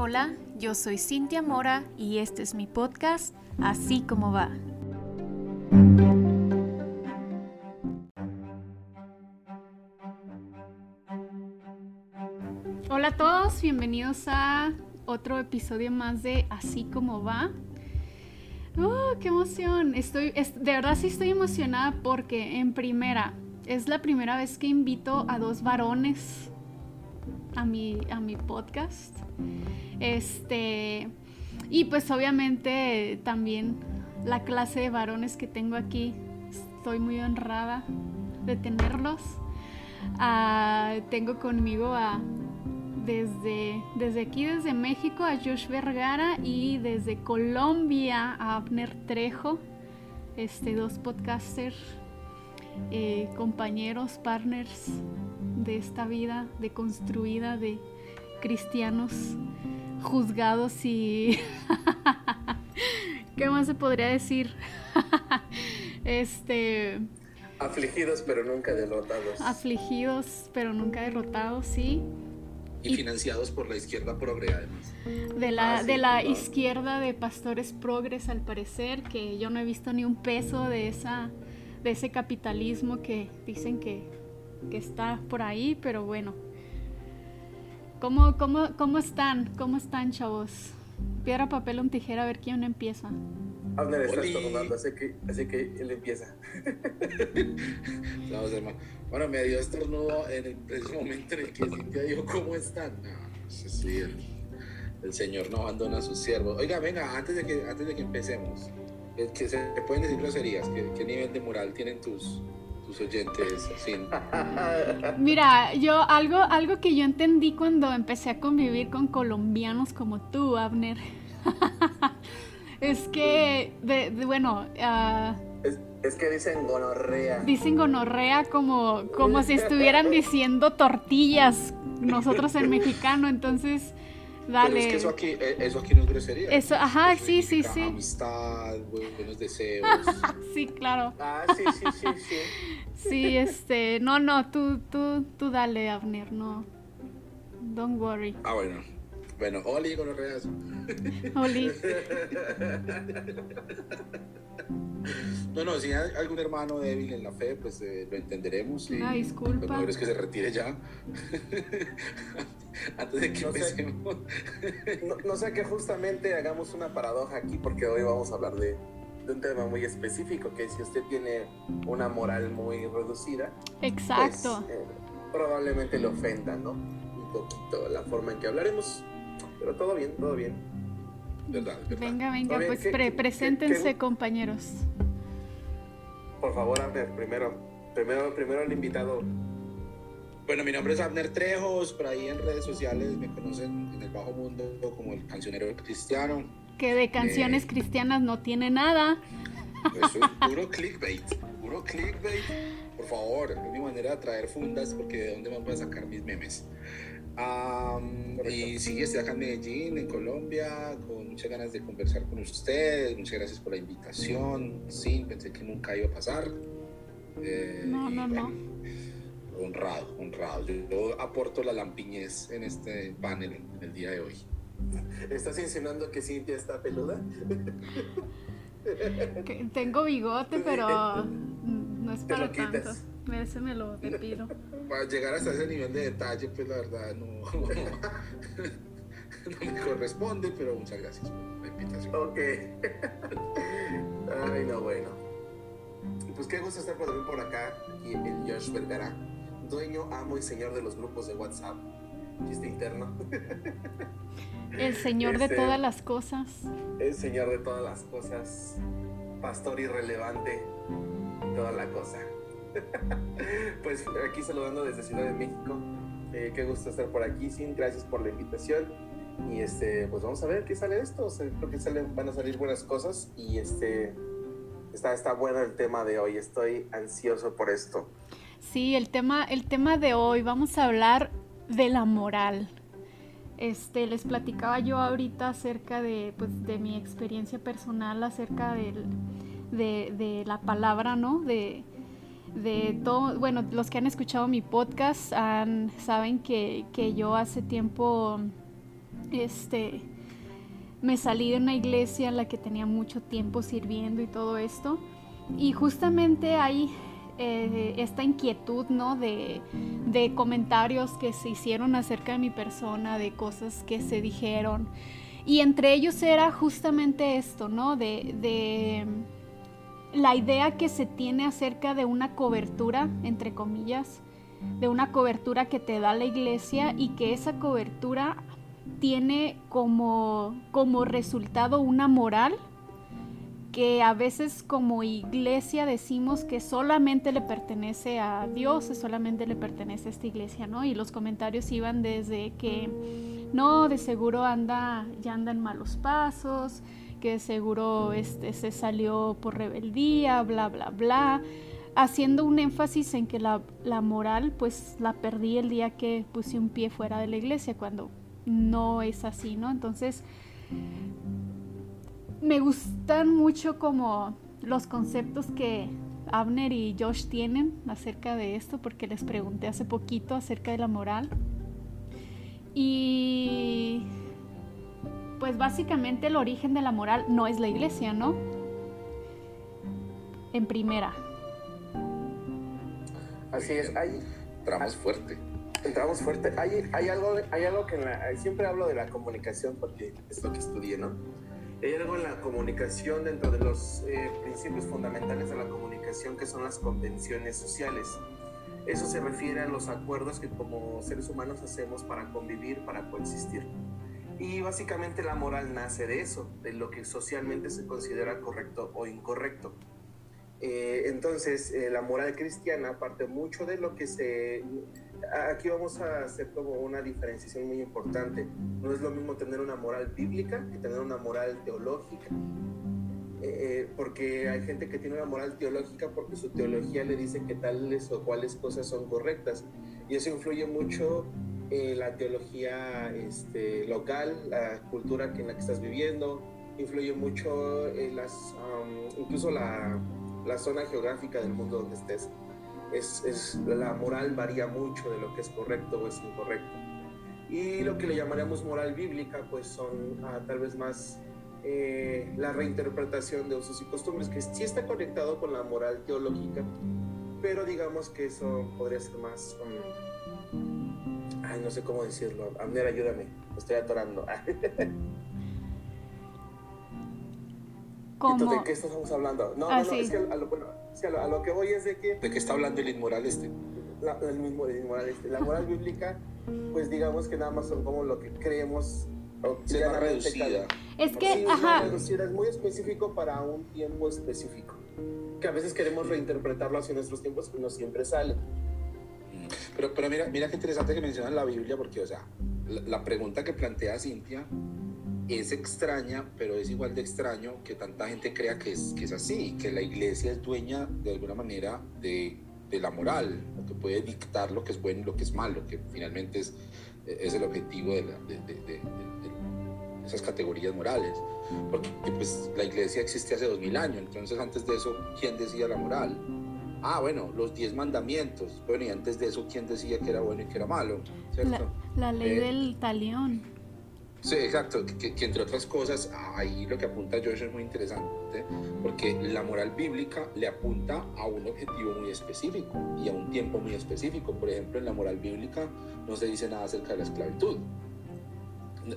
Hola, yo soy Cintia Mora y este es mi podcast, Así como va. Hola a todos, bienvenidos a otro episodio más de Así como va. ¡Oh, qué emoción! Estoy, de verdad sí estoy emocionada porque en primera, es la primera vez que invito a dos varones a mi, a mi podcast. Este, y pues obviamente también la clase de varones que tengo aquí, estoy muy honrada de tenerlos. Ah, tengo conmigo a desde, desde aquí, desde México, a Josh Vergara y desde Colombia a Abner Trejo, este, dos podcasters, eh, compañeros, partners de esta vida deconstruida de cristianos juzgados y... ¿Qué más se podría decir? este... Afligidos pero nunca derrotados. Afligidos pero nunca derrotados, sí. Y, financiados por la izquierda progre, además. De la, ah, de la izquierda de pastores progres, al parecer, que yo no he visto ni un peso de, esa, de ese capitalismo que dicen que, que está por ahí, pero bueno. ¿Cómo, cómo, ¿Cómo están? ¿Cómo están, chavos? Piedra, papel o tijera, a ver quién empieza. Abner está estornudando, así que, así que él empieza. Vamos, hermano. Bueno, me dio estornudo en el preciso momento en el que Cintia dijo, ¿cómo están? No, sí, sí, el, Señor no abandona a sus siervos. Oiga, venga, antes de que, antes de que empecemos, eh, que se pueden decir groserías, ¿qué, qué nivel de moral tienen tus, tus oyentes? Mira, yo algo, algo que yo entendí cuando empecé a convivir con colombianos como tú, Abner. Es que, de, bueno... Uh, es, que dicen gonorrea. Dicen gonorrea como, como si estuvieran diciendo tortillas nosotros en mexicano, entonces... Dale. Pero es que eso aquí, eh, eso aquí no es grosería. Eso, ajá, sí, sí, sí. Amistad, buenos deseos. sí, claro. Ah, sí, sí, sí, sí. sí, este, no, no, tú, tú, tú dale, Abner, no. Don't worry. Ah, bueno. Bueno, Oli con los reas. Oli. No, no, si hay algún hermano débil en la fe, pues eh, lo entenderemos. Y disculpa. Lo mejor es que se retire ya. Antes de que no empecemos. Sé, no, sé que justamente hagamos una paradoja aquí, porque hoy vamos a hablar de, un tema muy específico, que si usted tiene una moral muy reducida, Exacto. Pues, eh, probablemente le ofenda, ¿no? Un poquito la forma en que hablaremos. Pero todo bien, todo bien. ¿Verdad? Venga, venga, pues preséntense, compañeros. Por favor, Abner, primero, primero, primero el invitado. Bueno, mi nombre es Abner Trejos, por ahí en redes sociales me conocen en el bajo mundo como el cancionero cristiano. Que de canciones eh, cristianas no tiene nada. Eso es puro clickbait, puro clickbait. Por favor, es mi manera de traer fundas porque de dónde más voy a sacar mis memes y sí, estoy acá en Medellín, en Colombia, con muchas ganas de conversar con ustedes. Muchas gracias por la invitación. Sí, pensé que nunca iba a pasar. Eh, no, no, no. Honrado, honrado. Yo, aporto la lampiñez en este panel en el día de hoy. ¿Estás insinuando que Cintia está peluda? tengo bigote, pero no es para tanto. Ese me lo pido. Para llegar hasta ese nivel de detalle, pues la verdad no, no me corresponde, pero muchas gracias por la invitación. Ok. Ay, no, bueno. Pues qué gusto estar por, por acá, aquí el Josh Vergara, dueño, amo y señor de los grupos de WhatsApp. Chiste interno. El señor de este, todas las cosas. El señor de todas las cosas. Pastor irrelevante. Toda la cosa. pues aquí saludando desde Ciudad de México. Eh, qué gusto estar por aquí, Sin. Gracias por la invitación. Y este, pues vamos a ver qué sale esto. O creo que van a salir buenas cosas. Y este, está, está bueno el tema de hoy. Estoy ansioso por esto. Sí, el tema, el tema de hoy, vamos a hablar de la moral. Este, les platicaba yo ahorita acerca de, pues, de mi experiencia personal, acerca del, de, de la palabra, ¿no? De, de todo, bueno, los que han escuchado mi podcast saben que, yo hace tiempo este, me salí de una iglesia en la que tenía mucho tiempo sirviendo y todo esto. Y justamente hay eh, esta inquietud, ¿no? De, comentarios que se hicieron acerca de mi persona, de cosas que se dijeron. Y entre ellos era justamente esto, ¿no? De, de la idea que se tiene acerca de una cobertura, entre comillas, de una cobertura que te da la iglesia y que esa cobertura tiene como, como resultado una moral que a veces como iglesia decimos que solamente le pertenece a Dios, solamente le pertenece a esta iglesia, ¿no? Y los comentarios iban desde que no, de seguro anda, ya anda en malos pasos, que seguro este, se salió por rebeldía, bla, bla, bla, haciendo un énfasis en que la, la moral pues la perdí el día que puse un pie fuera de la iglesia, cuando no es así, ¿no? Entonces, me gustan mucho como los conceptos que Abner y Josh tienen acerca de esto, porque les pregunté hace poquito acerca de la moral. Y pues básicamente el origen de la moral no es la iglesia, ¿no? En primera. Así es, hay... Entramos fuerte. Entramos fuerte. Hay, hay, algo, hay algo que siempre hablo de la comunicación porque es lo que estudié, ¿no? Hay algo en la comunicación dentro de los eh, principios fundamentales de la comunicación que son las convenciones sociales. Eso se refiere a los acuerdos que como seres humanos hacemos para convivir, para coexistir. Y básicamente la moral nace de eso, de lo que socialmente se considera correcto o incorrecto. Eh, entonces, eh, la moral cristiana parte mucho de lo que se aquí vamos a hacer como una diferenciación muy importante. No es lo mismo tener una moral bíblica que tener una moral teológica. Eh, eh, porque hay gente que tiene una moral teológica porque su teología le dice que tales o cuales cosas son correctas. Y eso influye mucho en la teología este, local, la cultura en la que estás viviendo, influye mucho en las, incluso la, la zona geográfica del mundo donde estés es, la moral varía mucho de lo que es correcto o es incorrecto. Y lo que le llamaríamos moral bíblica, pues son ah, tal vez más eh, la reinterpretación de usos y costumbres, que sí está conectado con la moral teológica, pero digamos que eso podría ser más... Um, ay, no sé cómo decirlo. Amner, ayúdame, estoy atorando. ¿Cómo? ¿De qué estamos hablando? No, no, no, es que a lo, bueno, a lo, que voy es de que... ¿De qué está hablando el inmoral este? La, el mismo el inmoral este. La moral bíblica, pues digamos que nada más son como lo que creemos... Se va reducida. Es que, ajá. Reducida, es muy específico para un tiempo específico. Que a veces queremos reinterpretarlo hacia nuestros tiempos, pero no siempre sale. Pero, pero mira, mira qué interesante que mencionan la Biblia, porque, o sea, la, la pregunta que plantea Cintia es extraña, pero es igual de extraño que tanta gente crea que es, que es así, que la iglesia es dueña de alguna manera de, de la moral, que puede dictar lo que es bueno y lo que es malo, que finalmente es, es el objetivo de, de, esas categorías morales. Porque pues, la iglesia existe hace dos mil años, entonces antes de eso, ¿quién decía la moral? Ah, bueno, los diez mandamientos. Bueno, y antes de eso, ¿quién decía que era bueno y que era malo? La, la, ley eh, del talión. Sí, exacto, que, entre otras cosas, ahí lo que apunta Josh es muy interesante, porque la moral bíblica le apunta a un objetivo muy específico y a un tiempo muy específico. Por ejemplo, en la moral bíblica no se dice nada acerca de la esclavitud.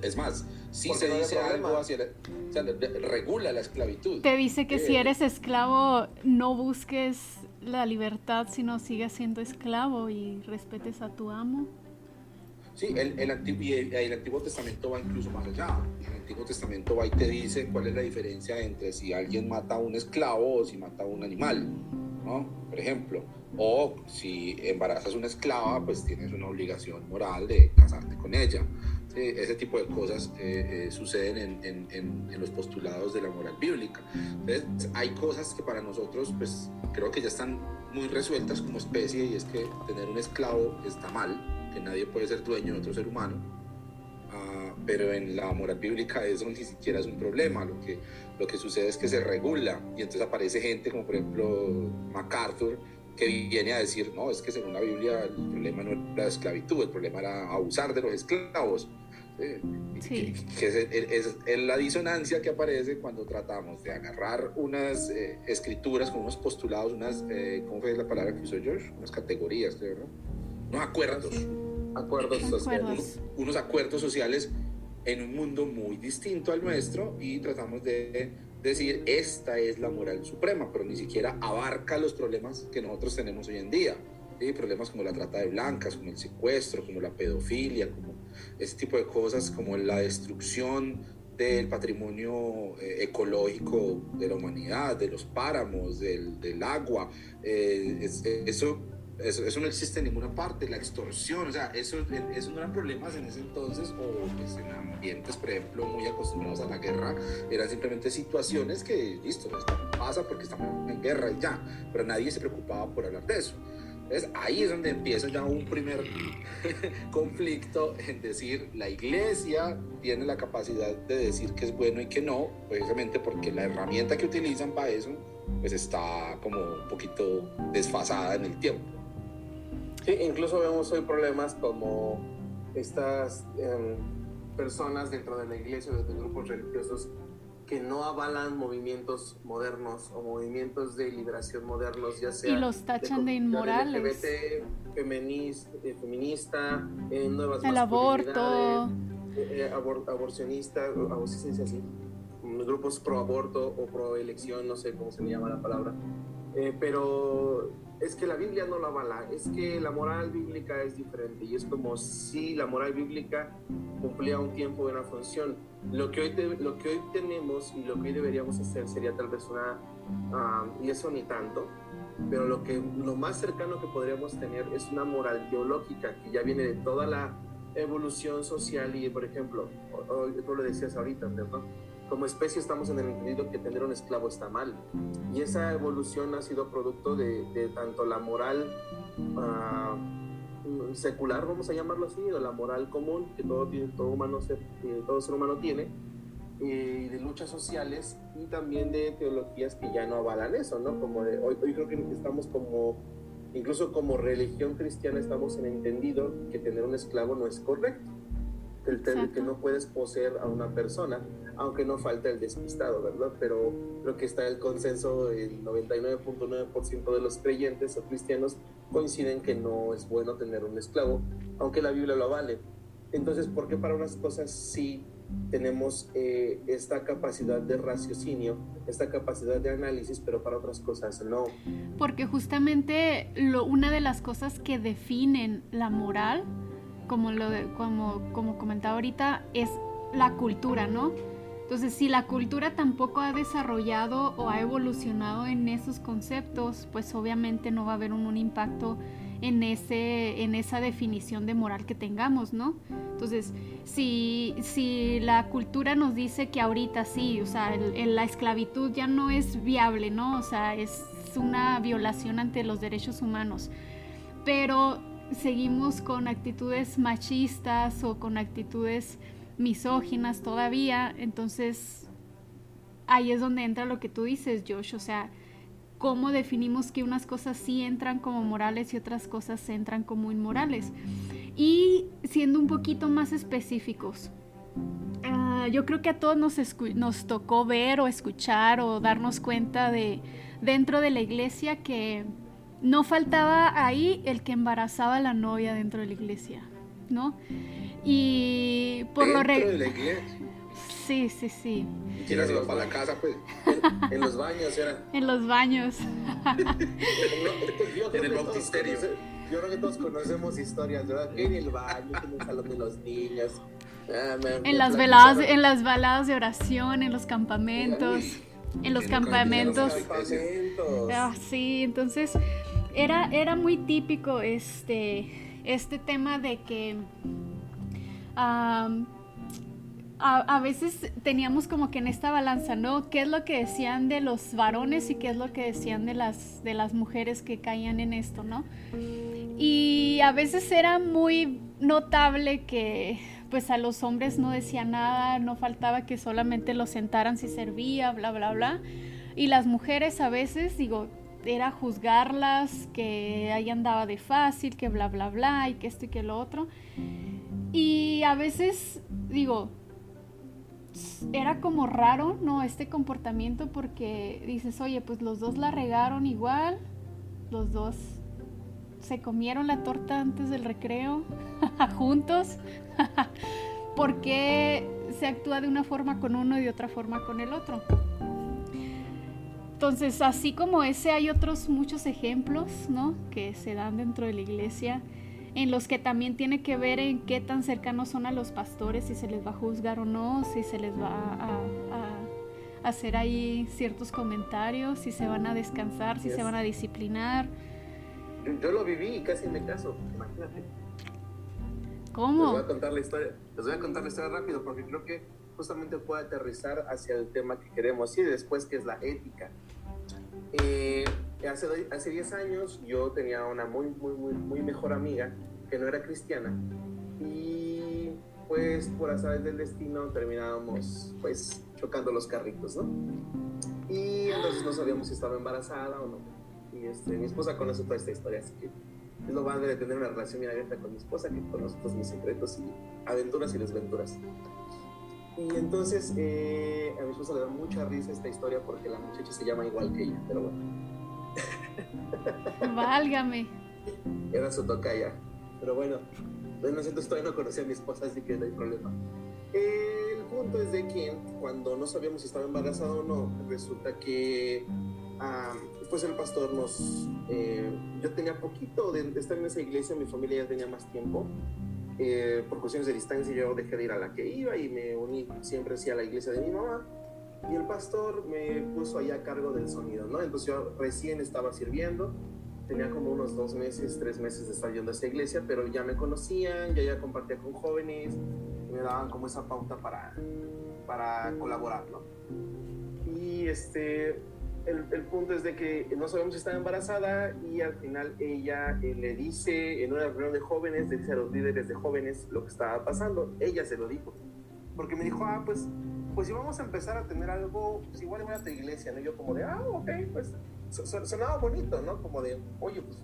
Es más, sí se dice algo hacia o sea, regula la esclavitud. Te dice que si eh, eres esclavo, no busques la libertad, sino sigas siendo esclavo y respetes a tu amo. Sí, el, el, Antiguo, el, Antiguo Testamento va incluso más allá. El Antiguo Testamento va y te dice cuál es la diferencia entre si alguien mata a un esclavo o si mata a un animal, ¿no? Por ejemplo. O si embarazas a una esclava, pues tienes una obligación moral de casarte con ella. Ese tipo de cosas eh, eh, suceden en, en, en, los postulados de la moral bíblica. Entonces, hay cosas que para nosotros, pues creo que ya están muy resueltas como especie y es que tener un esclavo está mal que nadie puede ser dueño de otro ser humano, ah, pero en la moral bíblica eso ni siquiera es un problema, lo que, lo que sucede es que se regula y entonces aparece gente como por ejemplo MacArthur que viene a decir, no, es que según la Biblia el problema no era la esclavitud, el problema era abusar de los esclavos. Eh, que, es, la disonancia que aparece cuando tratamos de agarrar unas eh, escrituras con unos postulados, unas, eh, ¿cómo fue la palabra que usó George? Unas categorías, creo, ¿no? Unos acuerdos. Acuerdos sociales. unos acuerdos sociales en un mundo muy distinto al nuestro y tratamos de decir esta es la moral suprema, pero ni siquiera abarca los problemas que nosotros tenemos hoy en día. ¿Sí? Problemas como la trata de blancas, como el secuestro, como la pedofilia, como ese tipo de cosas, como la destrucción del patrimonio eh, ecológico de la humanidad, de los páramos, del, del agua. Eh, eso eso, no existe en ninguna parte, la extorsión, o sea, eso, eso no eran problemas en ese entonces, o pues en ambientes, por ejemplo, muy acostumbrados a la guerra, eran simplemente situaciones que, listo, pasa porque estamos en guerra y ya, pero nadie se preocupaba por hablar de eso. Entonces ahí es donde empieza ya un primer conflicto en decir la iglesia tiene la capacidad de decir que es bueno y que no, precisamente porque la herramienta que utilizan para eso pues está como un poquito desfasada en el tiempo. Sí, incluso vemos hoy problemas como estas em, personas dentro de la iglesia de grupos religiosos que no avalan movimientos modernos o movimientos de liberación modernos, ya sea... Y los tachan de, inmorales. LGBT, feminista, eh, feminista eh, nuevas El aborto. Eh, aborcionista, se dice así, grupos pro aborto o pro elección, no sé cómo se llama la palabra. Pero es que la Biblia no la avala, es que la moral bíblica es diferente y es como si la moral bíblica cumplía un tiempo y una función. Lo que, hoy lo que hoy tenemos y lo que hoy deberíamos hacer sería tal vez una, ah, y eso ni tanto, pero lo, que, lo más cercano que podríamos tener es una moral teológica que ya viene de toda la evolución social y, por ejemplo, tú lo decías ahorita, ¿verdad? Como especie estamos en el entendido que tener un esclavo está mal. Y esa evolución ha sido producto de, tanto la moral ah, secular, vamos a llamarlo así, o la moral común que todo, todo, humano ser, todo ser humano tiene, y de luchas sociales y también de teologías que ya no avalan eso, ¿no? Como hoy, hoy creo que estamos como, incluso como religión cristiana estamos en entendido que tener un esclavo no es correcto el que no puedes poseer a una persona, aunque no falta el despistado, ¿verdad? Pero creo que está el consenso, el 99.9% de los creyentes o cristianos coinciden que no es bueno tener un esclavo, aunque la Biblia lo vale. Entonces, ¿por qué para unas cosas sí tenemos eh, esta capacidad de raciocinio, esta capacidad de análisis, pero para otras cosas no? Porque justamente lo, una de las cosas que definen la moral como, lo como, como comentaba ahorita, es la cultura, ¿no? Entonces, si la cultura tampoco ha desarrollado o ha evolucionado en esos conceptos, pues obviamente no va a haber un, impacto en, ese, en esa definición de moral que tengamos, ¿no? Entonces, si, si la cultura nos dice que ahorita sí, o sea, la esclavitud ya no es viable, ¿no? O sea, es una violación ante los derechos humanos, pero seguimos con actitudes machistas o con actitudes misóginas todavía, entonces ahí es donde entra lo que tú dices, Josh, o sea, cómo definimos que unas cosas sí entran como morales y otras cosas entran como inmorales. Y siendo un poquito más específicos, ah, yo creo que a todos nos, nos tocó ver o escuchar o darnos cuenta de dentro de la iglesia que no faltaba ahí el que embarazaba a la novia dentro de la iglesia, ¿no? Y por lo ¿Dentro de la iglesia? Sí, sí, sí. ¿Y quién para la casa, pues? En, los baños, era. En los baños. en el bautisterio. Yo creo que todos conocemos historias, ¿verdad? En el baño, en el salón de los niños. Ah, en, las veladas, en las baladas de oración, en los campamentos. en los campamentos. Ah, sí, entonces era, era muy típico este, este tema de que a, veces teníamos como que en esta balanza, ¿no? ¿Qué es lo que decían de los varones y qué es lo que decían de las, de las mujeres que caían en esto, ¿no? Y a veces era muy notable que pues a los hombres no decía nada, no faltaba que solamente los sentaran si servía, bla, bla, bla. Y las mujeres a veces, digo, era juzgarlas, que ahí andaba de fácil, que bla, bla, bla, y que esto y que lo otro. Y a veces, digo, era como raro, ¿no? Este comportamiento porque dices, oye, pues los dos la regaron igual, los dos se comieron la torta antes del recreo, juntos. ¿Por qué se actúa de una forma con uno y de otra forma con el otro? Entonces, así como ese, hay otros muchos ejemplos, ¿no? Que se dan dentro de la iglesia, en los que también tiene que ver en qué tan cercanos son a los pastores, si se les va a juzgar o no, si se les va a, hacer ahí ciertos comentarios, si se van a descansar, si se van a disciplinar. Yo, lo viví y casi me caso, imagínate. ¿Cómo? Les voy a contar la historia, les voy a contar la historia rápido porque creo que justamente puede aterrizar hacia el tema que queremos y después que es la ética. Eh, hace, hace 10 años yo tenía una muy, muy, muy, muy mejor amiga que no era cristiana y pues por azares del destino terminábamos pues chocando los carritos, ¿no? Y entonces no sabíamos si estaba embarazada o no. Y este, mi esposa conoce toda esta historia, así que es lo padre de tener una relación bien abierta con mi esposa que conoce todos mis secretos y aventuras y desventuras. Y entonces eh, a mi esposa le da mucha risa esta historia porque la muchacha se llama igual que ella, pero bueno. Válgame. Era su tocaya. Pero bueno, no entonces todavía no conocía a mi esposa, así que no hay problema. El punto es de que cuando no sabíamos si estaba embarazada o no, resulta que pues el pastor nos... Eh, yo tenía poquito de estar en esa iglesia, mi familia ya tenía más tiempo eh, por cuestiones de distancia yo dejé de ir a la que iba y me uní siempre a la iglesia de mi mamá y el pastor me puso allá a cargo del sonido, ¿no? Entonces yo recién estaba sirviendo, tenía como unos dos meses, tres meses de estar yendo a esa iglesia, pero ya me conocían, ya ya compartía con jóvenes, me daban como esa pauta para, para colaborar, ¿no? Y este, el, el, punto es de que no sabemos si está embarazada y al final ella eh, le dice en una reunión de jóvenes, le dice a los líderes de jóvenes lo que estaba pasando. Ella se lo dijo. Porque me dijo, ah, pues, pues si vamos a empezar a tener algo, pues igual voy a tu iglesia, ¿no? Y yo como de, ah, ok, pues sonaba bonito, ¿no? Como de, oye, pues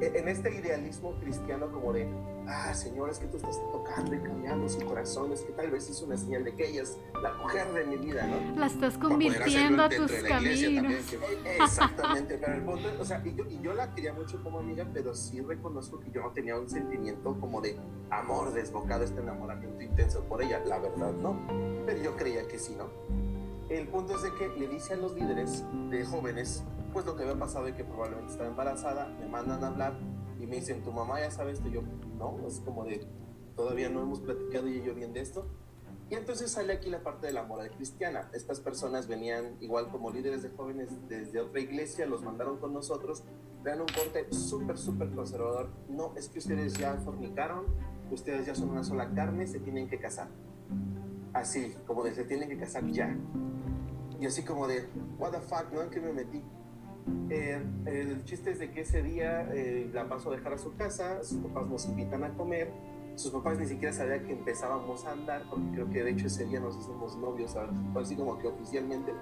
en este idealismo cristiano como de, ah, Señor, es que tú estás tocando y cambiando su corazón, es que tal vez es una señal de que ella es la mujer de mi vida, ¿no? La estás convirtiendo a tus caminos. exactamente, pero el punto, o sea, y yo, y yo, la quería mucho como amiga, pero sí reconozco que yo no tenía un sentimiento como de amor desbocado, este enamoramiento intenso por ella, la verdad, ¿no? Pero yo creía que sí, ¿no? El punto es de que le dice a los líderes de jóvenes, pues lo que había pasado y que probablemente estaba embarazada, me mandan a hablar y me dicen, tu mamá ya sabe esto, y yo, no, es como de, todavía no hemos platicado y yo bien de esto. Y entonces sale aquí la parte de la moral cristiana. Estas personas venían igual como líderes de jóvenes desde otra iglesia, los mandaron con nosotros, vean un corte súper, súper conservador. No, es que ustedes ya fornicaron, ustedes ya son una sola carne, se tienen que casar. Así, como de se tienen que casar ya. Y así como de, what the fuck, ¿no? ¿En qué me metí? Eh, el chiste es de que ese día eh, la paso a dejar a su casa, sus papás nos invitan a comer, sus papás ni siquiera sabían que empezábamos a andar, porque creo que de hecho ese día nos hicimos novios, así como que oficialmente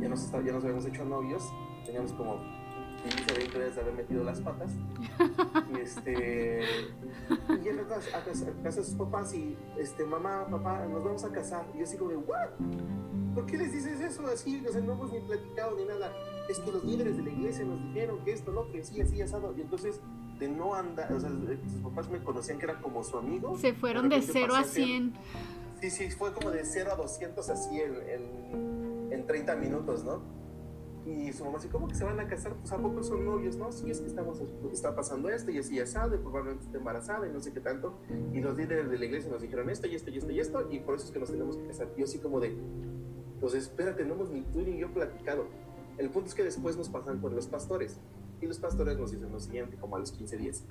ya nos, ya nos habíamos hecho novios, teníamos como 15 20 días de haber metido las patas, y este, y llego a casa, a casa de sus papás y, este, mamá, papá, nos vamos a casar, y yo así como, ¿what? ¿Por qué les dices eso así? O sea, no hemos ni platicado ni nada es que los líderes de la iglesia nos dijeron que esto, no, que sí, así, asado. Y entonces, de no andar, o sea, sus papás me conocían que era como su amigo. Se fueron de 0 a 100. Sí, sí, fue como de 0 a 200 así en, en, 30 minutos, ¿no? Y su mamá así, ¿cómo que se van a casar? Pues a poco son novios, ¿no? Sí, es que estamos, está pasando esto y así asado y probablemente está embarazada y no sé qué tanto. Y los líderes de la iglesia nos dijeron esto y esto y esto y esto y por eso es que nos tenemos que casar. Yo así como de, pues espérate, no hemos ni tú ni yo platicado el punto es que después nos pasan con los pastores y los pastores nos dicen lo siguiente, como a los 15 días.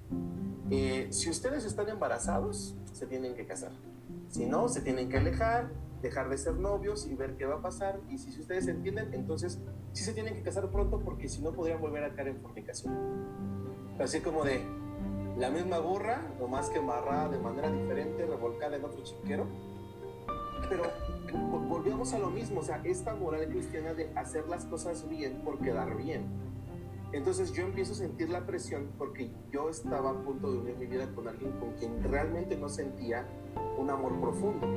Eh, si ustedes están embarazados, se tienen que casar. Si no, se tienen que alejar, dejar de ser novios y ver qué va a pasar. Y si, ustedes entienden, entonces sí se tienen que casar pronto porque si no podrían volver a caer en fornicación. Así como de la misma burra, más que amarrada de manera diferente, revolcada en otro chiquero. Pero volvemos a lo mismo, o sea, esta moral cristiana de hacer las cosas bien por quedar bien. Entonces yo empiezo a sentir la presión porque yo estaba a punto de unir mi vida con alguien con quien realmente no sentía un amor profundo.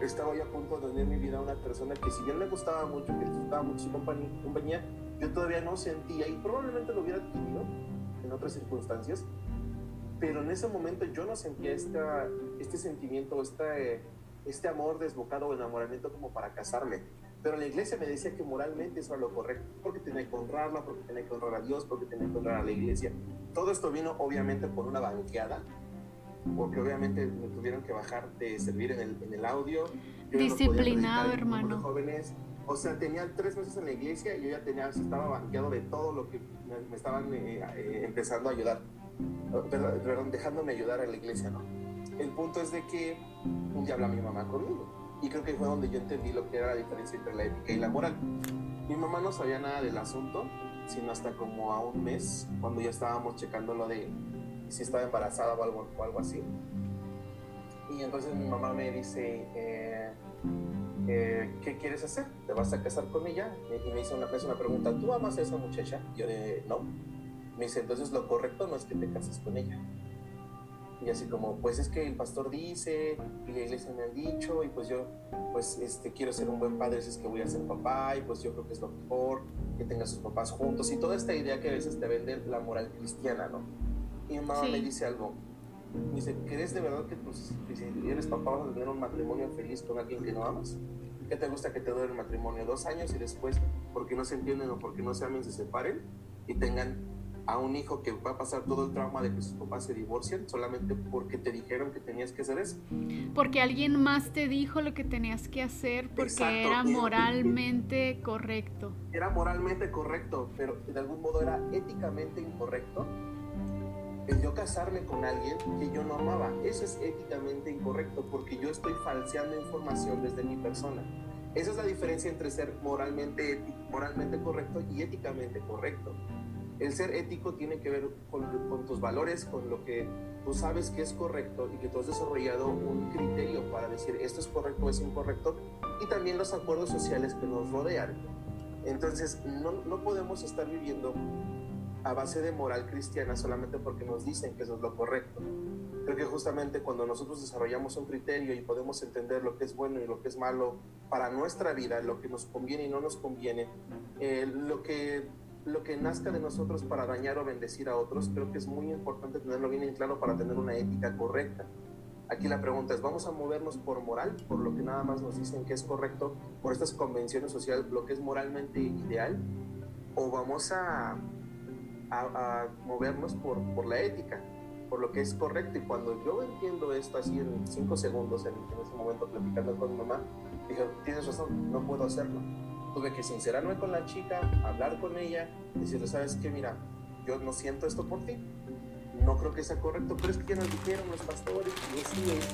Estaba yo a punto de unir mi vida a una persona que si bien me gustaba mucho, que disfrutaba mucho su compañía, yo todavía no sentía y probablemente lo hubiera adquirido en otras circunstancias, pero en ese momento yo no sentía esta, este sentimiento, este, este amor desbocado o enamoramiento como para casarme. Pero la iglesia me decía que moralmente eso era lo correcto, porque tenía que honrarla, porque tenía que honrar a Dios, porque tenía que honrar a la iglesia. Todo esto vino obviamente por una banqueada, porque obviamente me tuvieron que bajar de servir en el, en el audio. Disciplinado, hermano. Jóvenes. O sea, tenía tres meses en la iglesia y yo ya tenía, estaba banqueado de todo lo que me, estaban eh, eh, empezando a ayudar, perdón, dejándome ayudar a la iglesia, ¿no? El punto es de que un día habla mi mamá conmigo y creo que fue donde yo entendí lo que era la diferencia entre la ética y la moral. Mi mamá no sabía nada del asunto, sino hasta como a un mes, cuando ya estábamos checando lo de si estaba embarazada o algo, o algo así. Y entonces mi mamá me dice, eh, eh, ¿qué quieres hacer? ¿Te vas a casar con ella? Y me hizo una, una pregunta, ¿tú amas a esa muchacha? yo de, no. Me dice, entonces lo correcto no es que te cases con ella. Y así como, pues es que el pastor dice, y la iglesia me han dicho, y pues yo, pues este, quiero ser un buen padre si es que voy a ser papá, y pues yo creo que es lo mejor, que tenga sus papás juntos, y toda esta idea que a veces te vende la moral cristiana, ¿no? Y mi mamá me dice algo, me dice, ¿crees de verdad que, pues, si eres papá vas a tener un matrimonio feliz con alguien que no amas? ¿Qué te gusta que te dure el matrimonio? Dos años y después, porque no se entienden o porque no se amen, se separen y tengan a un hijo que va a pasar todo el trauma de que sus papás se divorcien solamente porque te dijeron que tenías que hacer eso. Porque alguien más te dijo lo que tenías que hacer porque era moralmente correcto. Era moralmente correcto, pero de algún modo era éticamente incorrecto el yo casarme con alguien que yo no amaba. Eso es éticamente incorrecto porque yo estoy falseando información desde mi persona. Esa es la diferencia entre ser moralmente, moralmente correcto y éticamente correcto. El ser ético tiene que ver con, tus valores, con lo que tú sabes que es correcto y que tú has desarrollado un criterio para decir esto es correcto o es incorrecto y también los acuerdos sociales que nos rodean. Entonces, no, no podemos estar viviendo a base de moral cristiana solamente porque nos dicen que eso es lo correcto. Creo que justamente cuando nosotros desarrollamos un criterio y podemos entender lo que es bueno y lo que es malo para nuestra vida, lo que nos conviene y no nos conviene, eh, lo que lo que nazca de nosotros para dañar o bendecir a otros, creo que es muy importante tenerlo bien en claro para tener una ética correcta. Aquí la pregunta es, ¿vamos a movernos por moral, por lo que nada más nos dicen que es correcto, por estas convenciones sociales, lo que es moralmente ideal? ¿O vamos a, a, movernos por, por la ética, por lo que es correcto? Y cuando yo entiendo esto así en cinco segundos, en, en ese momento platicando con mi mamá, dije, tienes razón, no puedo hacerlo tuve que sincerarme con la chica, hablar con ella, decirle, sabes qué, mira, yo no siento esto por ti, no creo que sea correcto, pero es que ya nos dijeron los pastores, y sí, ellos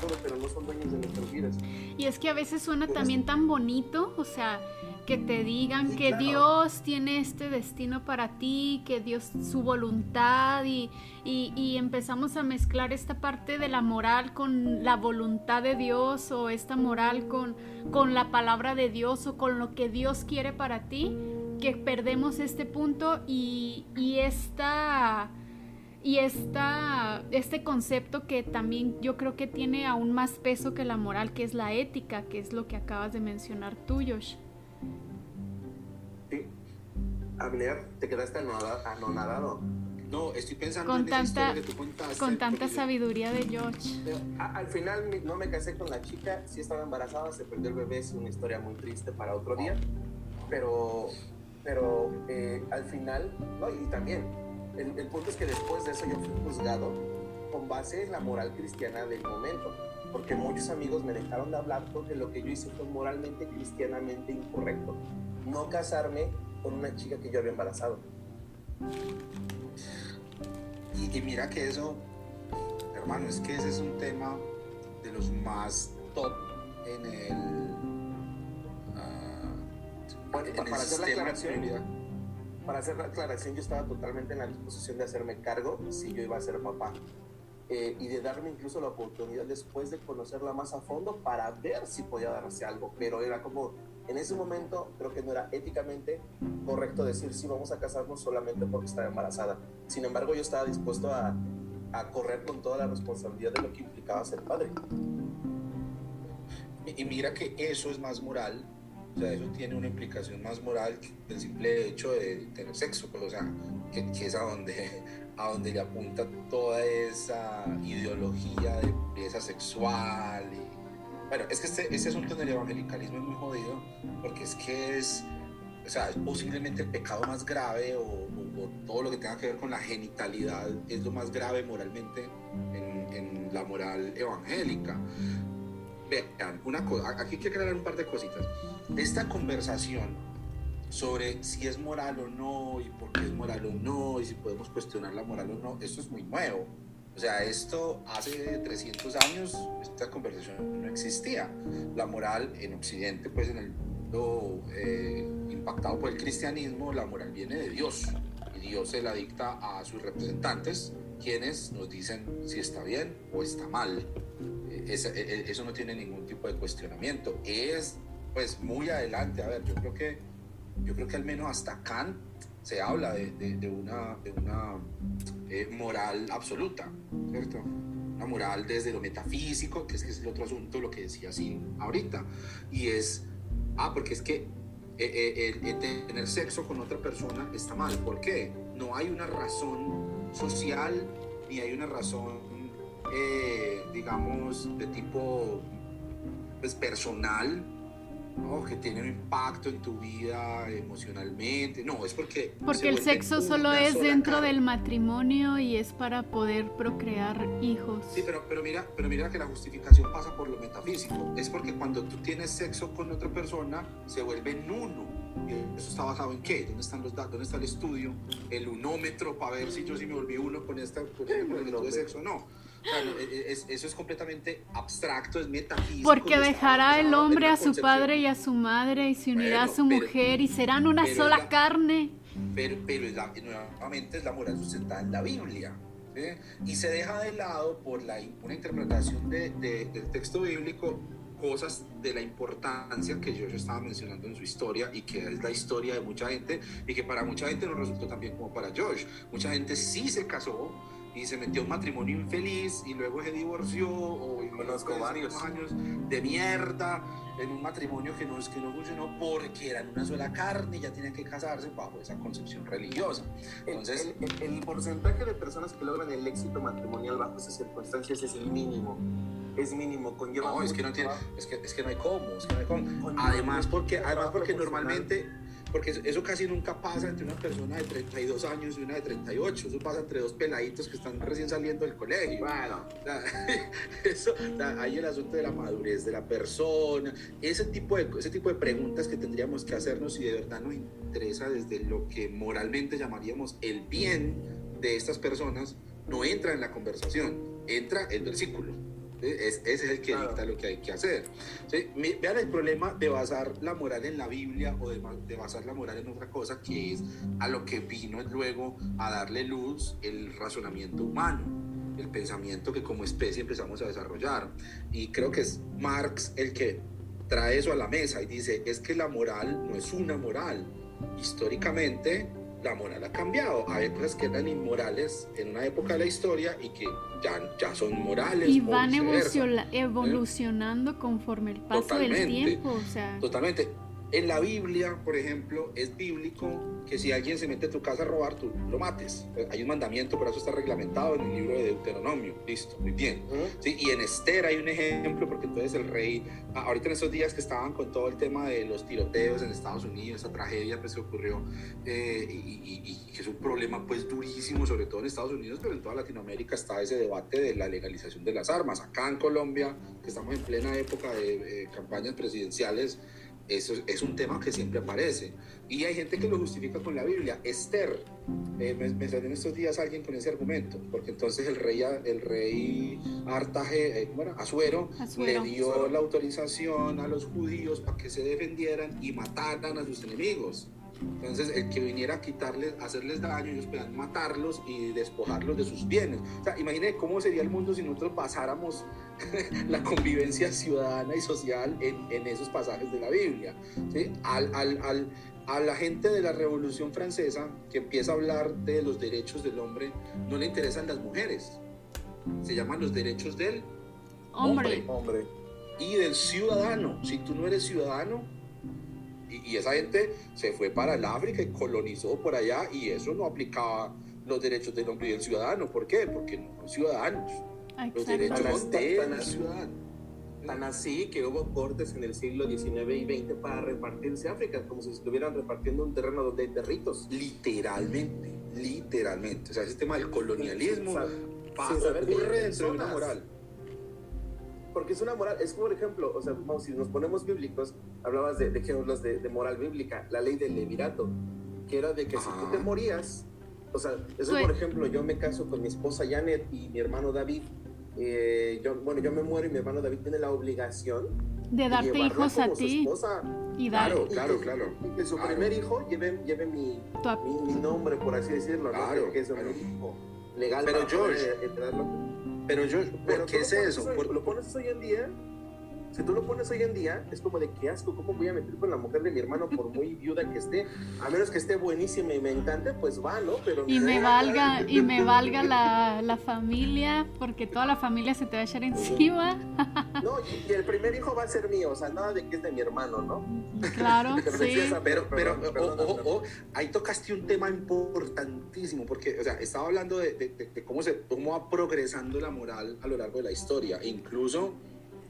todo, pero no son dueños de nuestras vidas. Y es que a veces suena también tan bonito, o sea, que te digan que Dios tiene este destino para ti, que Dios su voluntad y, y, empezamos a mezclar esta parte de la moral con la voluntad de Dios o esta moral con, con la palabra de Dios o con lo que Dios quiere para ti, que perdemos este punto y, y esta y esta, este concepto que también yo creo que tiene aún más peso que la moral, que es la ética, que es lo que acabas de mencionar tú, Josh. Abner, te quedaste anonadado. No, estoy pensando con en tanta, que tú contaste, Con tanta sabiduría de George. al final no me casé con la chica, sí estaba embarazada, se perdió el bebé, es una historia muy triste para otro día. Pero, pero eh, al final, no, y también, el, el punto es que después de eso yo fui juzgado con base en la moral cristiana del momento porque muchos amigos me dejaron de hablar porque lo que yo hice fue moralmente, cristianamente incorrecto. No casarme con una chica que yo había embarazado. Y, mira que eso, hermano, es que ese es un tema de los más top en el... Uh, para, hacer la aclaración, para hacer la aclaración, yo estaba totalmente en la disposición de hacerme cargo si yo iba a ser papá. Eh, y de darme incluso la oportunidad después de conocerla más a fondo para ver si podía darse algo, pero era como En ese momento creo que no era éticamente correcto decir sí vamos a casarnos solamente porque estaba embarazada. Sin embargo, yo estaba dispuesto a, correr con toda la responsabilidad de lo que implicaba ser padre. Y mira que eso es más moral, o sea, eso tiene una implicación más moral que el simple hecho de tener sexo, pues, o sea, que, es a donde, a donde le apunta toda esa ideología de pureza sexual. Bueno, es que este, este asunto del evangelicalismo es muy jodido, porque es que es, o sea, es posiblemente el pecado más grave o, o, o todo lo que tenga que ver con la genitalidad es lo más grave moralmente en, en la moral evangélica. Vean, una cosa, aquí hay que aclarar un par de cositas. Esta conversación sobre si es moral o no y por qué es moral o no y si podemos cuestionar la moral o no, esto es muy nuevo. O sea, esto hace 300 años, esta conversación no existía. La moral en Occidente, pues en el mundo eh, impactado por el cristianismo, la moral viene de Dios y Dios se la dicta a sus representantes, quienes nos dicen si está bien o está mal. Esa, eso no tiene ningún tipo de cuestionamiento. Es pues muy adelante, a ver, yo creo que, yo creo que al menos hasta Kant se habla de, de, de una, de una eh, moral absoluta, ¿cierto? Una moral desde lo metafísico, que es, que es el otro asunto, lo que decía así ahorita, y es, ah, porque es que eh, eh, tener sexo con otra persona está mal, ¿por qué? No hay una razón social ni hay una razón eh, digamos, de tipo pues, personal, ¿no? que tiene un impacto en tu vida emocionalmente. No, es porque... Porque el sexo solo es dentro carne. del matrimonio y es para poder procrear hijos. Sí, pero, pero, mira, pero mira que la justificación pasa por lo metafísico. Es porque cuando tú tienes sexo con otra persona, se vuelve en uno. ¿Eso está basado en qué? ¿Dónde están los datos? ¿Dónde está el estudio? El unómetro para ver si yo sí me volví uno con esta con el, con el de sexo. No. Claro, es, eso es completamente abstracto, es metafísico. Porque dejará el hombre a su padre y a su madre y se unirá bueno, a su pero, mujer y serán una sola la, carne. Pero, pero es la, nuevamente es la moral sustentada en la Biblia. ¿sí? Y se deja de lado por la, una interpretación de, de, del texto bíblico cosas de la importancia que yo, yo estaba mencionando en su historia y que es la historia de mucha gente y que para mucha gente no resultó tan bien como para Josh. Mucha gente sí se casó, y se metió un matrimonio infeliz y luego se divorció o conozco varios años de mierda en un matrimonio que no es que no funcionó porque eran una sola carne y ya tenían que casarse bajo esa concepción religiosa. Entonces, el, el, el, porcentaje de personas que logran el éxito matrimonial bajo esas circunstancias es el mínimo. Es mínimo, conlleva. No, es que no, tiene, es, que, es que no hay cómo, es que no hay cómo. Además, porque, además porque normalmente porque eso casi nunca pasa entre una persona de 32 años y una de 38, eso pasa entre dos peladitos que están recién saliendo del colegio. Bueno, eso, hay el asunto de la madurez de la persona, ese tipo, de, ese tipo de preguntas que tendríamos que hacernos si de verdad nos interesa desde lo que moralmente llamaríamos el bien de estas personas, no entra en la conversación, entra el versículo. Es, ese es el que dicta lo que hay que hacer. ¿Sí? Vean el problema de basar la moral en la Biblia o de, de, basar la moral en otra cosa, que es a lo que vino luego a darle luz el razonamiento humano, el pensamiento que como especie empezamos a desarrollar. Y creo que es Marx el que trae eso a la mesa y dice, es que la moral no es una moral. Históricamente la moral ha cambiado. Hay cosas que eran inmorales en una época de la historia y que ya, ya son morales. Y van evolucionando ¿eh? conforme el paso Totalmente. del tiempo. O sea. Totalmente. En la Biblia, por ejemplo, es bíblico que si alguien se mete a tu casa a robar, tú lo mates. Hay un mandamiento, pero eso está reglamentado en el libro de Deuteronomio. Listo, muy bien. Uh -huh. ¿Sí? Y en Esther hay un ejemplo, porque entonces el rey, ahorita en esos días que estaban con todo el tema de los tiroteos en Estados Unidos, esa tragedia pues, que ocurrió, eh, y, que es un problema pues durísimo, sobre todo en Estados Unidos, pero en toda Latinoamérica está ese debate de la legalización de las armas. Acá en Colombia, que estamos en plena época de eh, campañas presidenciales, eso es un tema que siempre aparece. Y hay gente que lo justifica con la Biblia. Esther, eh, me, me salió en estos días alguien con ese argumento, porque entonces el rey, el rey Artaje, eh, bueno, Azuero, Azuero, le dio Azuero. la autorización a los judíos para que se defendieran y mataran a sus enemigos. Entonces, el que viniera a quitarles, a hacerles daño, ellos podían matarlos y despojarlos de sus bienes. O sea, imagínense cómo sería el mundo si nosotros basáramos la convivencia ciudadana y social en, en esos pasajes de la Biblia. ¿sí? Al, al, al, a la gente de la Revolución Francesa que empieza a hablar de los derechos del hombre, no le interesan las mujeres. Se llaman los derechos del hombre. Hombre. Y del ciudadano. Si tú no eres ciudadano, y, y, esa gente se fue para el África y colonizó por allá, y eso no aplicaba los derechos del hombre y del ciudadano. ¿Por qué? Porque no son ciudadanos. Los derechos del ciudadano. Tan así que hubo cortes en el siglo XIX y XX para repartirse África, como si estuvieran repartiendo un terreno donde hay perritos. Literalmente, literalmente. O sea, ese tema del colonialismo saber que ocurre dentro de una moral. Porque es una moral, es por ejemplo, o sea, vamos, si nos ponemos bíblicos, hablabas de, de ejemplos de, de, moral bíblica, la ley del levirato, que era de que Ajá. si tú te morías, o sea, eso por ejemplo, yo me caso con mi esposa Janet y mi hermano David, eh, yo, bueno, yo me muero y mi hermano David tiene la obligación de darte hijos a ti y dar claro, claro, claro. Y que su claro. primer hijo lleve, lleve mi, mi, mi, nombre, por así decirlo, claro, ¿no? que es claro. un hijo legal. Pero George, eh, pero George, ¿por pero qué es eso? Hoy, ¿Por... Lo pones hoy en día si tú lo pones hoy en día, es como de qué asco, ¿cómo voy a meter con la mujer de mi hermano por muy viuda que esté? A menos que esté buenísima y me encante, pues va, ¿no? Pero y no, me valga, y me valga la, la, familia, porque toda la familia se te va a echar encima. No, y, y, el primer hijo va a ser mío, o sea, nada de que es de mi hermano, ¿no? Claro, sí. Pero, pero, pero oh, oh, oh, ahí tocaste un tema importantísimo, porque, o sea, estaba hablando de, de, de, de cómo, se, cómo va progresando la moral a lo largo de la historia, incluso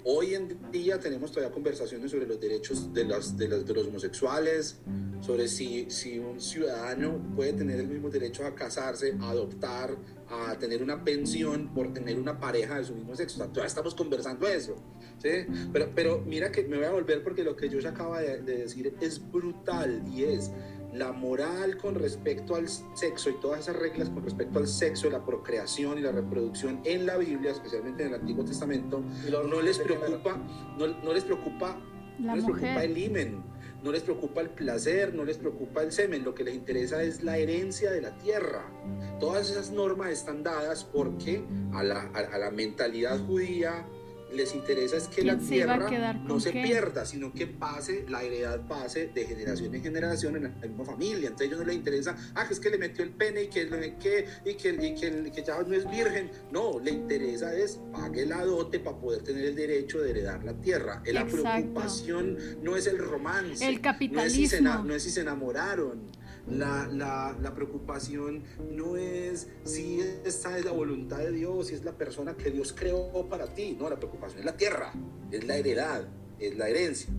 Hoy en día tenemos todavía conversaciones sobre los derechos de, las, de, las, de los homosexuales, sobre si, si un ciudadano puede tener el mismo derecho a casarse, a adoptar, a tener una pensión por tener una pareja de su mismo sexo. O sea, todavía estamos conversando eso. ¿sí? Pero, pero mira que me voy a volver porque lo que yo ya acaba de, de decir es brutal y es la moral con respecto al sexo y todas esas reglas con respecto al sexo, la procreación y la reproducción en la Biblia, especialmente en el Antiguo Testamento, no les preocupa, no, no les preocupa, no les preocupa el himen, no les preocupa el placer, no les preocupa el semen, lo que les interesa es la herencia de la tierra. Todas esas normas están dadas porque a la, a, a la mentalidad judía, les interesa es que la tierra no se qué? pierda, sino que pase, la heredad pase de generación en generación en la misma familia. Entonces a ellos no les interesa, ah, que es que le metió el pene y que, que, y que, y que, que ya no es virgen. No, le interesa es pague la dote para poder tener el derecho de heredar la tierra. La Exacto. preocupación no es el romance, el capitalismo. No es si se, no es si se enamoraron. La, la, la, preocupación no es si esta es la voluntad de Dios, si es la persona que Dios creó para ti. No, la preocupación es la tierra, es la heredad, es la herencia.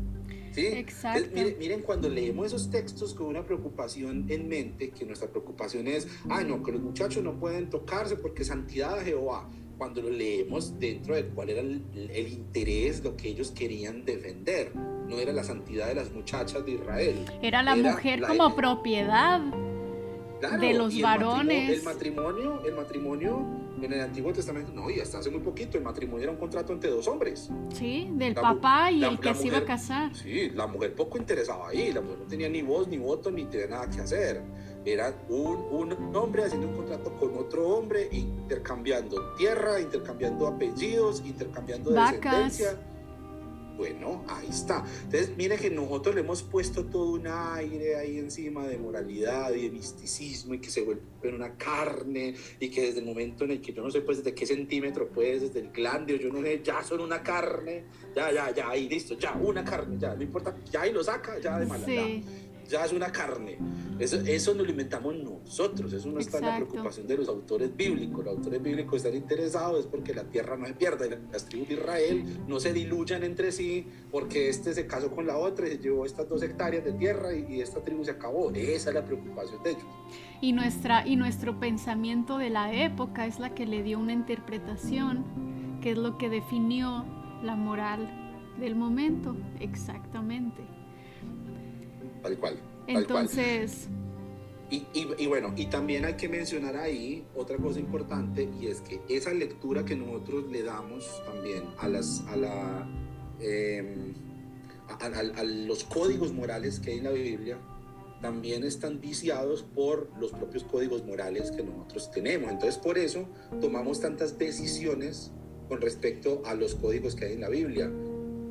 ¿Sí? Exacto. Entonces, miren, miren, cuando leemos esos textos con una preocupación en mente, que nuestra preocupación es, ah, no, que los muchachos no pueden tocarse porque santidad de Jehová. Cuando lo leemos dentro de cuál era el, el interés, lo que ellos querían defender no era la santidad de las muchachas de Israel. Era la era mujer la como propiedad claro, de los el varones. El matrimonio, el matrimonio en el Antiguo Testamento, no, y hasta hace muy poquito, el matrimonio era un contrato entre dos hombres. Sí, del la, papá y la, el que se mujer, iba a casar. Sí, la mujer poco interesaba ahí, la mujer no tenía ni voz, ni voto, ni tenía nada que hacer. Era un, un hombre haciendo un contrato con otro hombre, intercambiando tierra, intercambiando apellidos, intercambiando Vacas. descendencia bueno, ahí está. Entonces, mire que nosotros le hemos puesto todo un aire ahí encima de moralidad y de misticismo y que se vuelve una carne y que desde el momento en el que yo no sé pues desde qué centímetro pues, desde el glande o yo no sé, ya son una carne, ya, ya, ya, ahí listo, ya, una carne, ya, no importa, ya ahí lo saca, ya de mala, sí. ya, ya, es una carne. Eso, eso nos lo inventamos nosotros, eso no está en la preocupación de los autores bíblicos. Los autores bíblicos están interesados es porque la tierra no se pierda y las tribus de Israel no se diluyan entre sí porque este se casó con la otra y se llevó estas dos hectáreas de tierra y, y esta tribu se acabó. Esa es la preocupación de ellos. Y, nuestra, y nuestro pensamiento de la época es la que le dio una interpretación, que es lo que definió la moral del momento, exactamente. Tal cual. Entonces... Y, y, y, bueno, y también hay que mencionar ahí otra cosa importante y es que esa lectura que nosotros le damos también a, las, a, la, eh, a, a, a los códigos morales que hay en la Biblia también están viciados por los propios códigos morales que nosotros tenemos. Entonces, por eso tomamos tantas decisiones con respecto a los códigos que hay en la Biblia.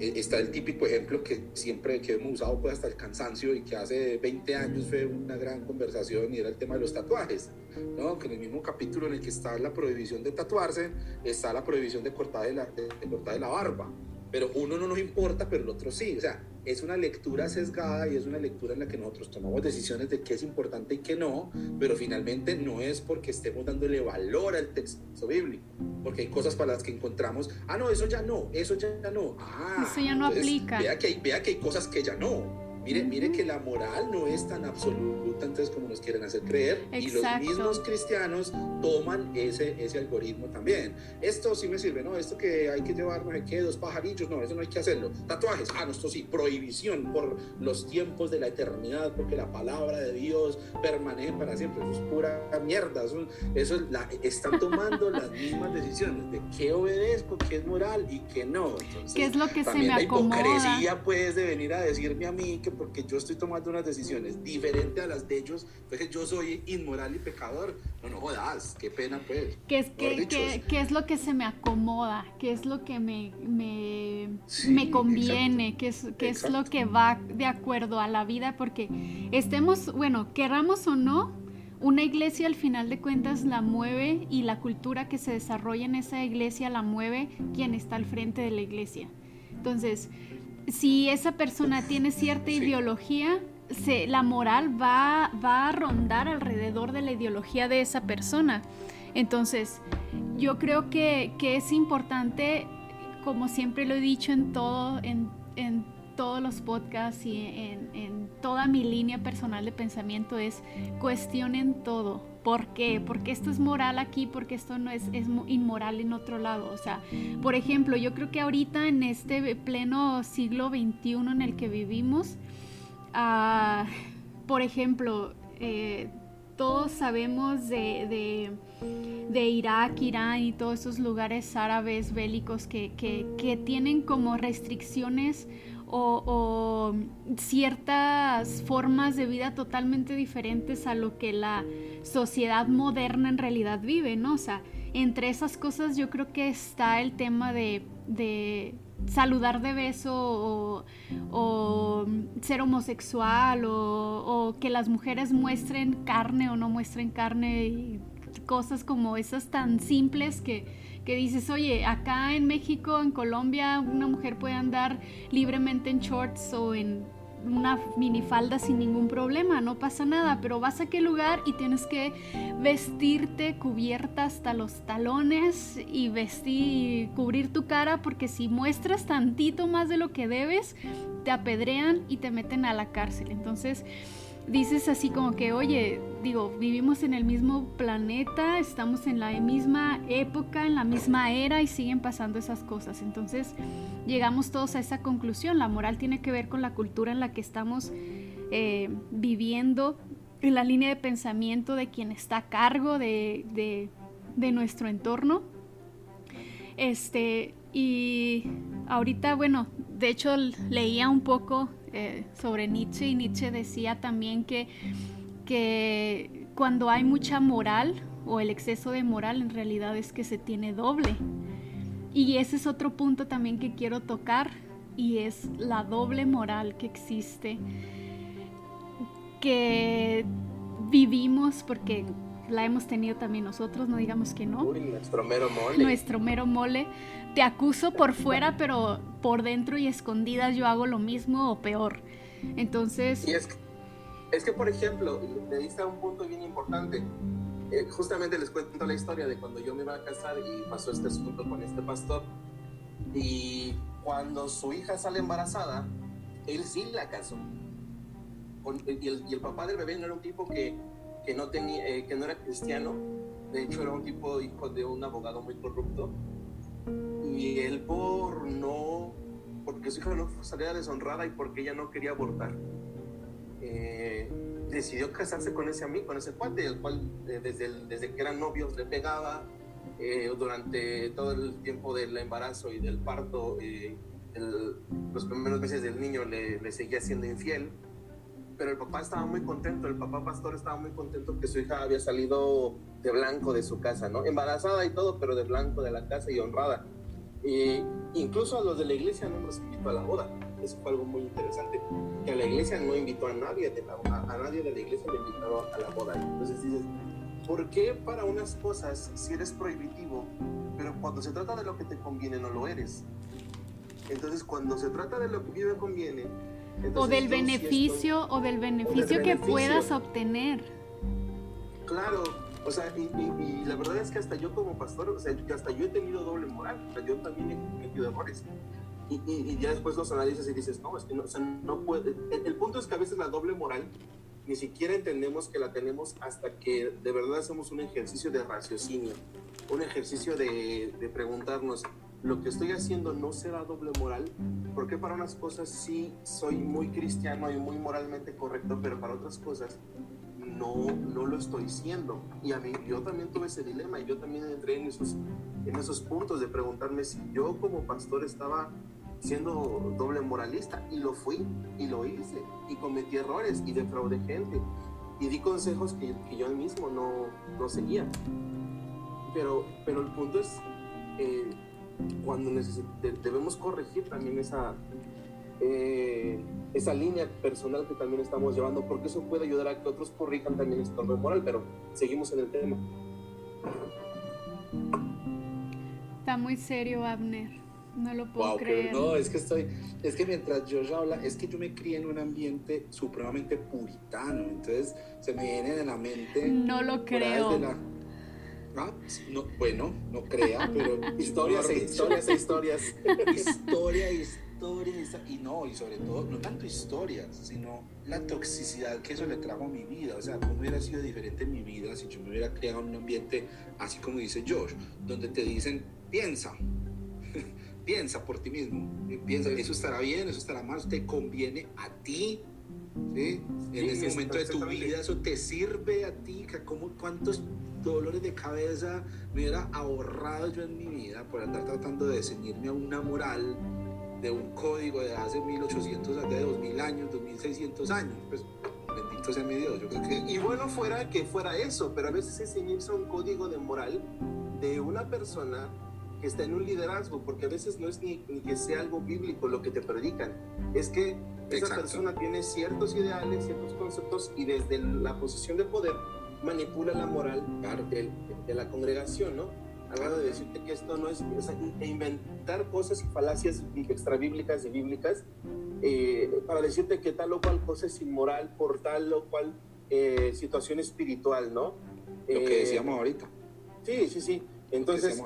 E, está el típico ejemplo que siempre que hemos usado pues hasta el cansancio y que hace 20 años fue una gran conversación y era el tema de los tatuajes, ¿no? Que en el mismo capítulo en el que está la prohibición de tatuarse, está la prohibición de cortar de la, de cortar de la barba pero uno no nos importa, pero el otro sí. O sea, es una lectura sesgada y es una lectura en la que nosotros tomamos decisiones de qué es importante y qué no, pero finalmente no es porque estemos dándole valor al texto bíblico, porque hay cosas para las que encontramos, ah, no, eso ya no, eso ya no, ah, eso ya no aplica. Vea que, hay, vea que hay cosas que ya no. Mire, mire que la moral no es tan absoluta entonces como nos quieren hacer creer y los mismos cristianos toman ese, ese algoritmo también. Esto sí me sirve, ¿no? Esto que hay que llevar, no sé qué, dos pajarillos, no, eso no hay que hacerlo. Tatuajes, ah, no, esto sí, prohibición por los tiempos de la eternidad, porque la palabra de Dios permanece para siempre. Eso es pura mierda. Eso, eso la, están tomando las mismas decisiones de qué obedezco, qué es moral y qué no. Entonces, ¿Qué es lo que se me acomoda? La hipocresía, pues, de venir a decirme a mí que porque yo estoy tomando unas decisiones diferentes a las de ellos, pues yo soy inmoral y pecador. No, no jodas, qué pena pues. ¿Qué es, qué, qué, es lo que se me acomoda? ¿Qué es lo que me, me, me conviene? ¿Qué, es, qué es lo que va de acuerdo a la vida? Porque estemos, bueno, queramos o no, una iglesia al final de cuentas la mueve y la cultura que se desarrolla en esa iglesia la mueve quien está al frente de la iglesia. Entonces, si esa persona tiene cierta ideología, se, la moral va, va a rondar alrededor de la ideología de esa persona. Entonces, yo creo que, que es importante, como siempre lo he dicho en todo, en, en todos los podcasts y en, toda mi línea personal de pensamiento, es cuestionen todo. ¿Por qué? Porque esto es moral aquí, porque esto no es, es inmoral en otro lado. O sea, por ejemplo, yo creo que ahorita en este pleno siglo XXI en el que vivimos, uh, por ejemplo, eh, todos sabemos de, de, Irak, Irán y todos esos lugares árabes bélicos que, que tienen como restricciones o, ciertas formas de vida totalmente diferentes a lo que la sociedad moderna en realidad vive, ¿no? O sea, entre esas cosas yo creo que está el tema de, saludar de beso o, ser homosexual o, o, que las mujeres muestren carne o no muestren carne y cosas como esas tan simples que que dices, oye, acá en México, en Colombia, una mujer puede andar libremente en shorts o en una minifalda sin ningún problema, no pasa nada, pero vas a aquel lugar y tienes que vestirte cubierta hasta los talones y vestir, cubrir tu cara porque si muestras tantito más de lo que debes, te apedrean y te meten a la cárcel. Entonces, dices así como que, oye, digo, vivimos en el mismo planeta, estamos en la misma época, en la misma era y siguen pasando esas cosas. Entonces llegamos todos a esa conclusión. La moral tiene que ver con la cultura en la que estamos eh, viviendo, en la línea de pensamiento de quien está a cargo de, de nuestro entorno. Este, y ahorita, bueno, de hecho leía un poco eh, sobre Nietzsche y Nietzsche decía también que, que cuando hay mucha moral o el exceso de moral en realidad es que se tiene doble. Y ese es otro punto también que quiero tocar y es la doble moral que existe, que vivimos porque la hemos tenido también nosotros, no digamos que no. nuestro mero mole. Nuestro mero mole te acuso por fuera, pero por dentro y escondidas yo hago lo mismo o peor. Entonces... Y es, es que, por ejemplo, le diste un punto bien importante. Eh, justamente les cuento la historia de cuando yo me iba a casar y pasó este asunto con este pastor. Y cuando su hija sale embarazada, él sí la casó. Y el, y el papá del bebé no era un tipo que, que no, tenía, eh, que no era cristiano. De hecho, era un tipo hijo de un abogado muy corrupto y él por no, porque su hija no salía deshonrada y porque ella no quería abortar, eh, decidió casarse con ese amigo, con ese cuate, el cual eh, desde, desde que eran novios le pegaba, eh, durante todo el tiempo del embarazo y del parto, los primeros meses del niño le, le seguía siendo infiel pero el papá estaba muy contento, el papá pastor estaba muy contento que su hija había salido de blanco de su casa, ¿no? Embarazada y todo, pero de blanco de la casa y honrada. Y incluso a los de la iglesia no los invitó a la boda. Eso fue algo muy interesante. Que a la iglesia no invitó a nadie de la, a, nadie de la iglesia le invitó a la boda. Entonces dices, ¿por qué para unas cosas si eres prohibitivo, pero cuando se trata de lo que te conviene no lo eres? Entonces cuando se trata de lo que me conviene... O del beneficio, o del beneficio que puedas obtener. Claro, o sea, y, la verdad es que hasta yo como pastor, o sea, hasta yo he tenido doble moral, o sea, yo también he cometido errores. Y, y, ya después los analizas y dices, no, es que no, o sea, no puede. El, punto es que a veces la doble moral ni siquiera entendemos que la tenemos hasta que de verdad hacemos un ejercicio de raciocinio, un ejercicio de, de preguntarnos, ¿lo que estoy haciendo no será doble moral? Porque para unas cosas sí soy muy cristiano y muy moralmente correcto, pero para otras cosas no, no lo estoy siendo. Y a mí, yo también tuve ese dilema y yo también entré en esos, en esos puntos de preguntarme si yo como pastor estaba siendo doble moralista y lo fui y lo hice y cometí errores y defraudé gente y di consejos que, yo mismo no, no, seguía. Pero, pero el punto es, eh, cuando debemos corregir también esa, eh, esa línea personal que también estamos llevando, porque eso puede ayudar a que otros corrijan también esta moral, pero seguimos en el tema. Está muy serio, Abner. No lo puedo creer. no, es que estoy, es que mientras yo habla, es que yo me crié en un ambiente supremamente puritano, entonces se me viene de la mente. No lo creo. Ah, no, bueno, no crea, pero historias e historias e historias. Historia, historia, y no, y sobre todo, no tanto historias, sino la toxicidad que eso le trajo a mi vida. O sea, cómo hubiera sido diferente mi vida si yo me hubiera creado en un ambiente, así como dice Josh, donde te dicen, piensa, piensa por ti mismo, piensa, eso estará bien, eso estará mal, te conviene a ti. ¿sí? En este momento de tu vida eso te sirve a ti, ¿cómo, ¿cuántos dolores de cabeza me hubiera ahorrado yo en mi vida por andar tratando de ceñirme a una moral de un código de hace 1800, de 2000 años, 2600 años. Pues bendito sea mi Dios, yo creo que... Y bueno fuera que fuera eso, pero a veces es ceñirse a un código de moral de una persona que está en un liderazgo, porque a veces no es ni, que sea algo bíblico lo que te predican, es que esa persona tiene ciertos ideales, ciertos conceptos y desde la posición de poder manipula la moral de, de la congregación, ¿no? Hablando de decirte que esto no es, o inventar cosas y falacias extrabíblicas y bíblicas eh, para decirte que tal o cual cosa es inmoral por tal o cual eh, situación espiritual, ¿no? Lo que eh, decíamos ahorita. Sí, sí, sí. Entonces,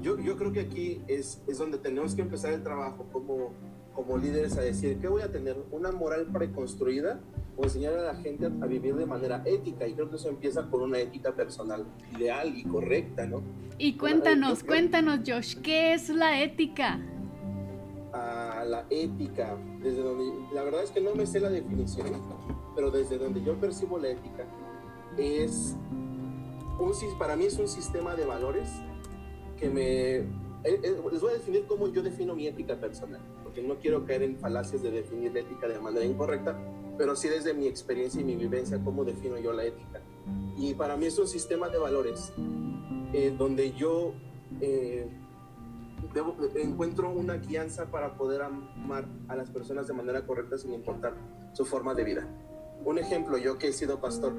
yo, yo creo que aquí es, es donde tenemos que empezar el trabajo como, como líderes a decir, ¿qué voy a tener? ¿Una moral preconstruida? o enseñar a la gente a, vivir de manera ética. Y creo que eso empieza con una ética personal ideal y correcta, ¿no? Y cuéntanos, cuéntanos, Josh, ¿qué es la ética? Ah, la ética, desde donde, la verdad es que no me sé la definición, pero desde donde yo percibo la ética, es, un, para mí es un sistema de valores que me, les voy a definir cómo yo defino mi ética personal, porque no quiero caer en falacias de definir la ética de manera incorrecta, pero sí desde mi experiencia y mi vivencia, cómo defino yo la ética. Y para mí es un sistema de valores eh, donde yo eh, encuentro una guianza para poder amar a las personas de manera correcta sin importar su forma de vida. Un ejemplo, yo que he sido pastor,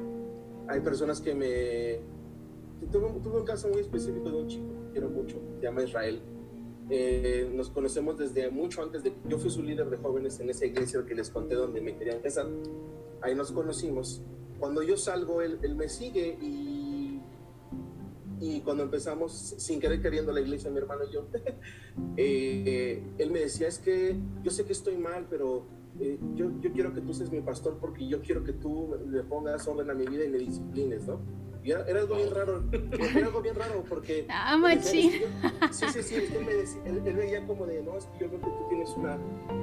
hay personas que me... Tuve, tuve un caso muy específico de un chico que quiero mucho, se llama Israel eh, nos conocemos desde mucho antes de yo fui su líder de jóvenes en esa iglesia que les conté donde me querían casar. Ahí nos conocimos. Cuando yo salgo, él, él me sigue y, y cuando empezamos, sin querer queriendo la iglesia, mi hermano y yo, eh, él me decía, es que yo sé que estoy mal, pero eh, yo, yo quiero que tú seas mi pastor porque yo quiero que tú le pongas orden a mi vida y me disciplines, ¿no? Era, algo bien raro, era algo bien raro porque... Ah, machi. Sí, sí, sí, él, me decía, él, veía como de, no, es que yo creo que tú tienes una,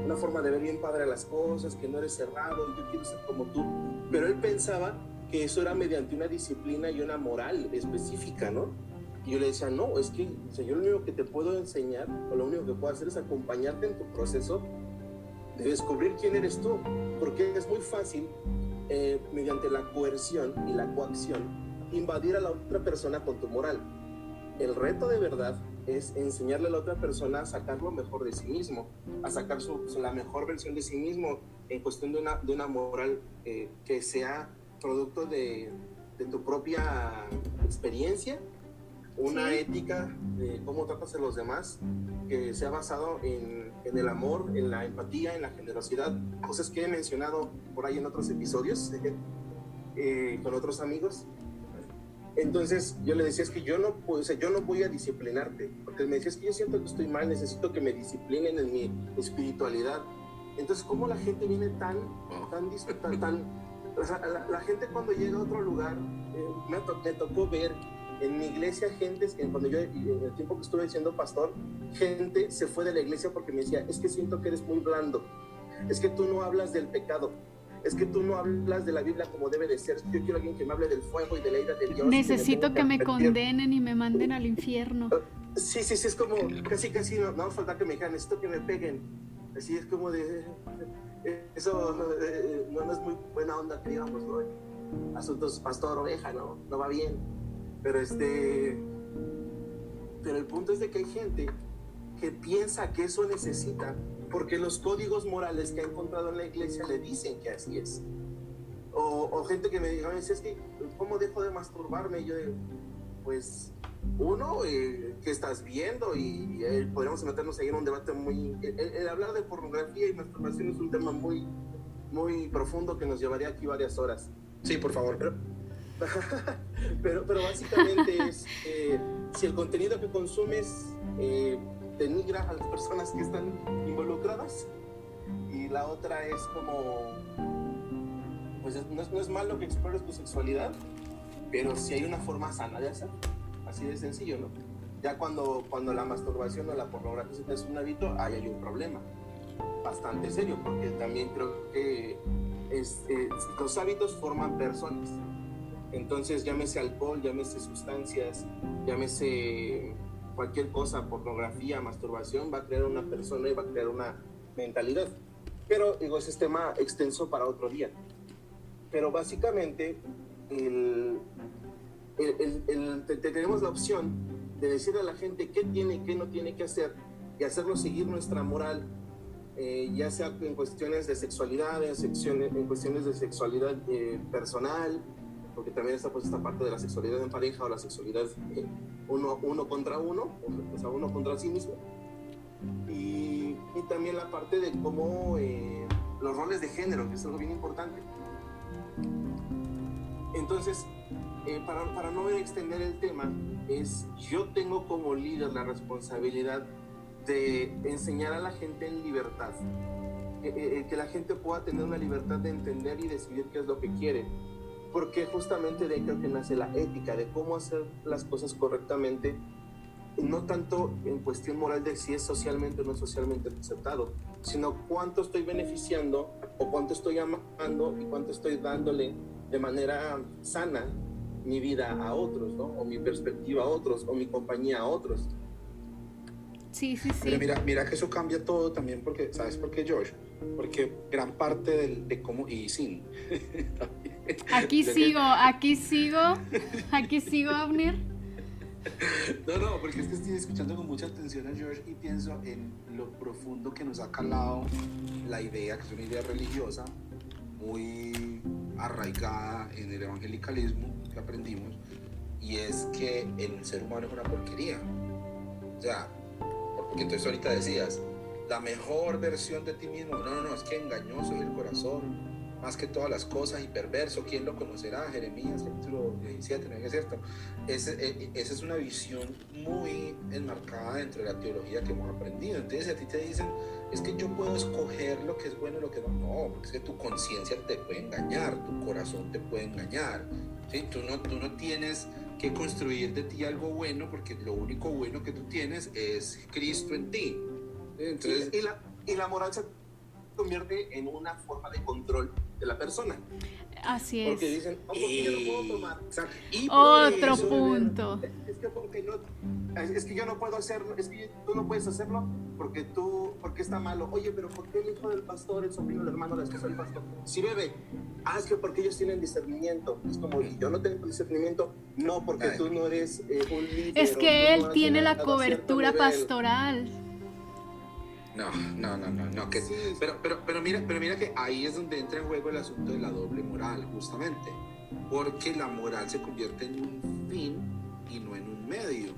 una forma de ver bien padre las cosas, que no eres cerrado, y yo quiero ser como tú. Pero él pensaba que eso era mediante una disciplina y una moral específica, ¿no? Y yo le decía, no, es que, o sea, yo lo único que te puedo enseñar, o lo único que puedo hacer es acompañarte en tu proceso de descubrir quién eres tú, porque es muy fácil, eh, mediante la coerción y la coacción, invadir a la otra persona con tu moral. El reto de verdad es enseñarle a la otra persona a sacar lo mejor de sí mismo, a sacar su, la mejor versión de sí mismo en cuestión de una, de una moral eh, que sea producto de, de, tu propia experiencia, una ética de cómo tratas a los demás, que sea basado en, en, el amor, en la empatía, en la generosidad, cosas que he mencionado por ahí en otros episodios eh, con otros amigos entonces yo le decía, es que yo no, o yo no voy a disciplinarte, porque me decía, es que yo siento que estoy mal, necesito que me disciplinen en mi espiritualidad. Entonces, ¿cómo la gente viene tan, tan, tan, tan o sea, la, gente cuando llega a otro lugar, eh, me, me, tocó ver en mi iglesia gente, cuando yo, en el tiempo que estuve siendo pastor, gente se fue de la iglesia porque me decía, es que siento que eres muy blando, es que tú no hablas del pecado, es que tú no hablas de la Biblia como debe de ser. Yo quiero alguien que me hable del fuego y de la ira de Dios. Necesito que, me, condenen y me manden al infierno. Ah, sí, sí, sí, es como casi, casi, no, no falta que me digan, necesito que me peguen. Así es como de, eso eh, no, es muy buena onda digamos, ¿no? Asuntos pastor, oveja, no, no va bien. Pero este, pero el punto es de que hay gente que piensa que eso necesita porque los códigos morales que ha encontrado en la iglesia le dicen que así es. O, gente que me diga, es que, ¿cómo dejo de masturbarme? Y yo digo, pues, uno, eh, ¿qué estás viendo? Y, eh, podríamos meternos ahí en un debate muy... El, hablar de pornografía y masturbación es un tema muy, muy profundo que nos llevaría aquí varias horas. Sí, por favor. Pero, pero, básicamente es, eh, si el contenido que consumes eh, denigra a las personas que están involucradas. Y la otra es como, pues no es, no es malo que explores tu sexualidad, pero si hay una forma sana de hacer, así de sencillo, ¿no? Ya cuando, cuando la masturbación o la pornografía es un hábito, ahí hay un problema bastante serio, porque también creo que es, los hábitos forman personas. Entonces, llámese alcohol, llámese sustancias, llámese cualquier cosa, pornografía, masturbación, va a crear una persona y va a crear una mentalidad. Pero digo, ese es tema extenso para otro día. Pero básicamente, el, el, tenemos la opción de decirle a la gente qué tiene qué no tiene que hacer y hacerlo seguir nuestra moral, eh, ya sea en cuestiones de sexualidad, en, en cuestiones de sexualidad eh, personal, porque también está pues esta parte de la sexualidad en pareja o la sexualidad eh, uno, uno contra uno, o sea, uno contra sí mismo. Y, y también la parte de cómo eh, los roles de género, que es algo bien importante. Entonces, eh, para, para no extender el tema, es yo tengo como líder la responsabilidad de enseñar a la gente en libertad, que la gente pueda tener una libertad de entender y decidir qué es lo que quiere porque justamente de ahí creo que nace la ética, de cómo hacer las cosas correctamente, no tanto en cuestión moral de si es socialmente o no socialmente aceptado, sino cuánto estoy beneficiando o cuánto estoy amando y cuánto estoy dándole de manera sana mi vida a otros, ¿no? O mi perspectiva a otros, o mi compañía a otros. Sí, sí, sí. Pero mira, mira que eso cambia todo también porque, ¿sabes por qué, George? Porque gran parte de, de cómo, y sin, Aquí sigo, aquí sigo, aquí sigo, Abner. No, no, porque es que estoy escuchando con mucha atención a George y pienso en lo profundo que nos ha calado la idea, que es una idea religiosa, muy arraigada en el evangelicalismo que aprendimos, y es que el ser humano es una porquería. O sea, porque entonces ahorita decías, la mejor versión de ti mismo, no, no, no, es que engañoso es el corazón, más que todas las cosas y perverso, ¿quién lo conocerá? Jeremías capítulo 17, ¿no es cierto? Eh, esa es una visión muy enmarcada dentro de la teología que hemos aprendido. Entonces a ti te dicen, es que yo puedo escoger lo que es bueno y lo que no. No, porque es que tu conciencia te puede engañar, tu corazón te puede engañar. ¿sí? Tú, no, tú no tienes que construir de ti algo bueno porque lo único bueno que tú tienes es Cristo en ti. Entonces, y, la, y la moral se convierte en una forma de control de la persona. Así es. Porque dicen, oh, ¿por qué yo no puedo tomar? Exacto. Y por Otro eso- punto. Es que, porque no, es es que yo no puedo hacerlo, es que tú no puedes hacerlo porque tú, porque está malo. Oye, pero ¿por qué el hijo del pastor, el sobrino, el hermano, la esposa del pastor? Sí, bebé. Ah, es que porque ellos tienen discernimiento. Es como, y yo no tengo discernimiento, no, porque Ay. tú no eres eh, un líder. Es o que él no tiene la cobertura pastoral. No, no, no, no, no, que, pero, pero, pero, mira, pero mira que ahí es donde entra en juego el asunto de la doble moral, justamente, porque la moral se convierte en un fin y no en un medio.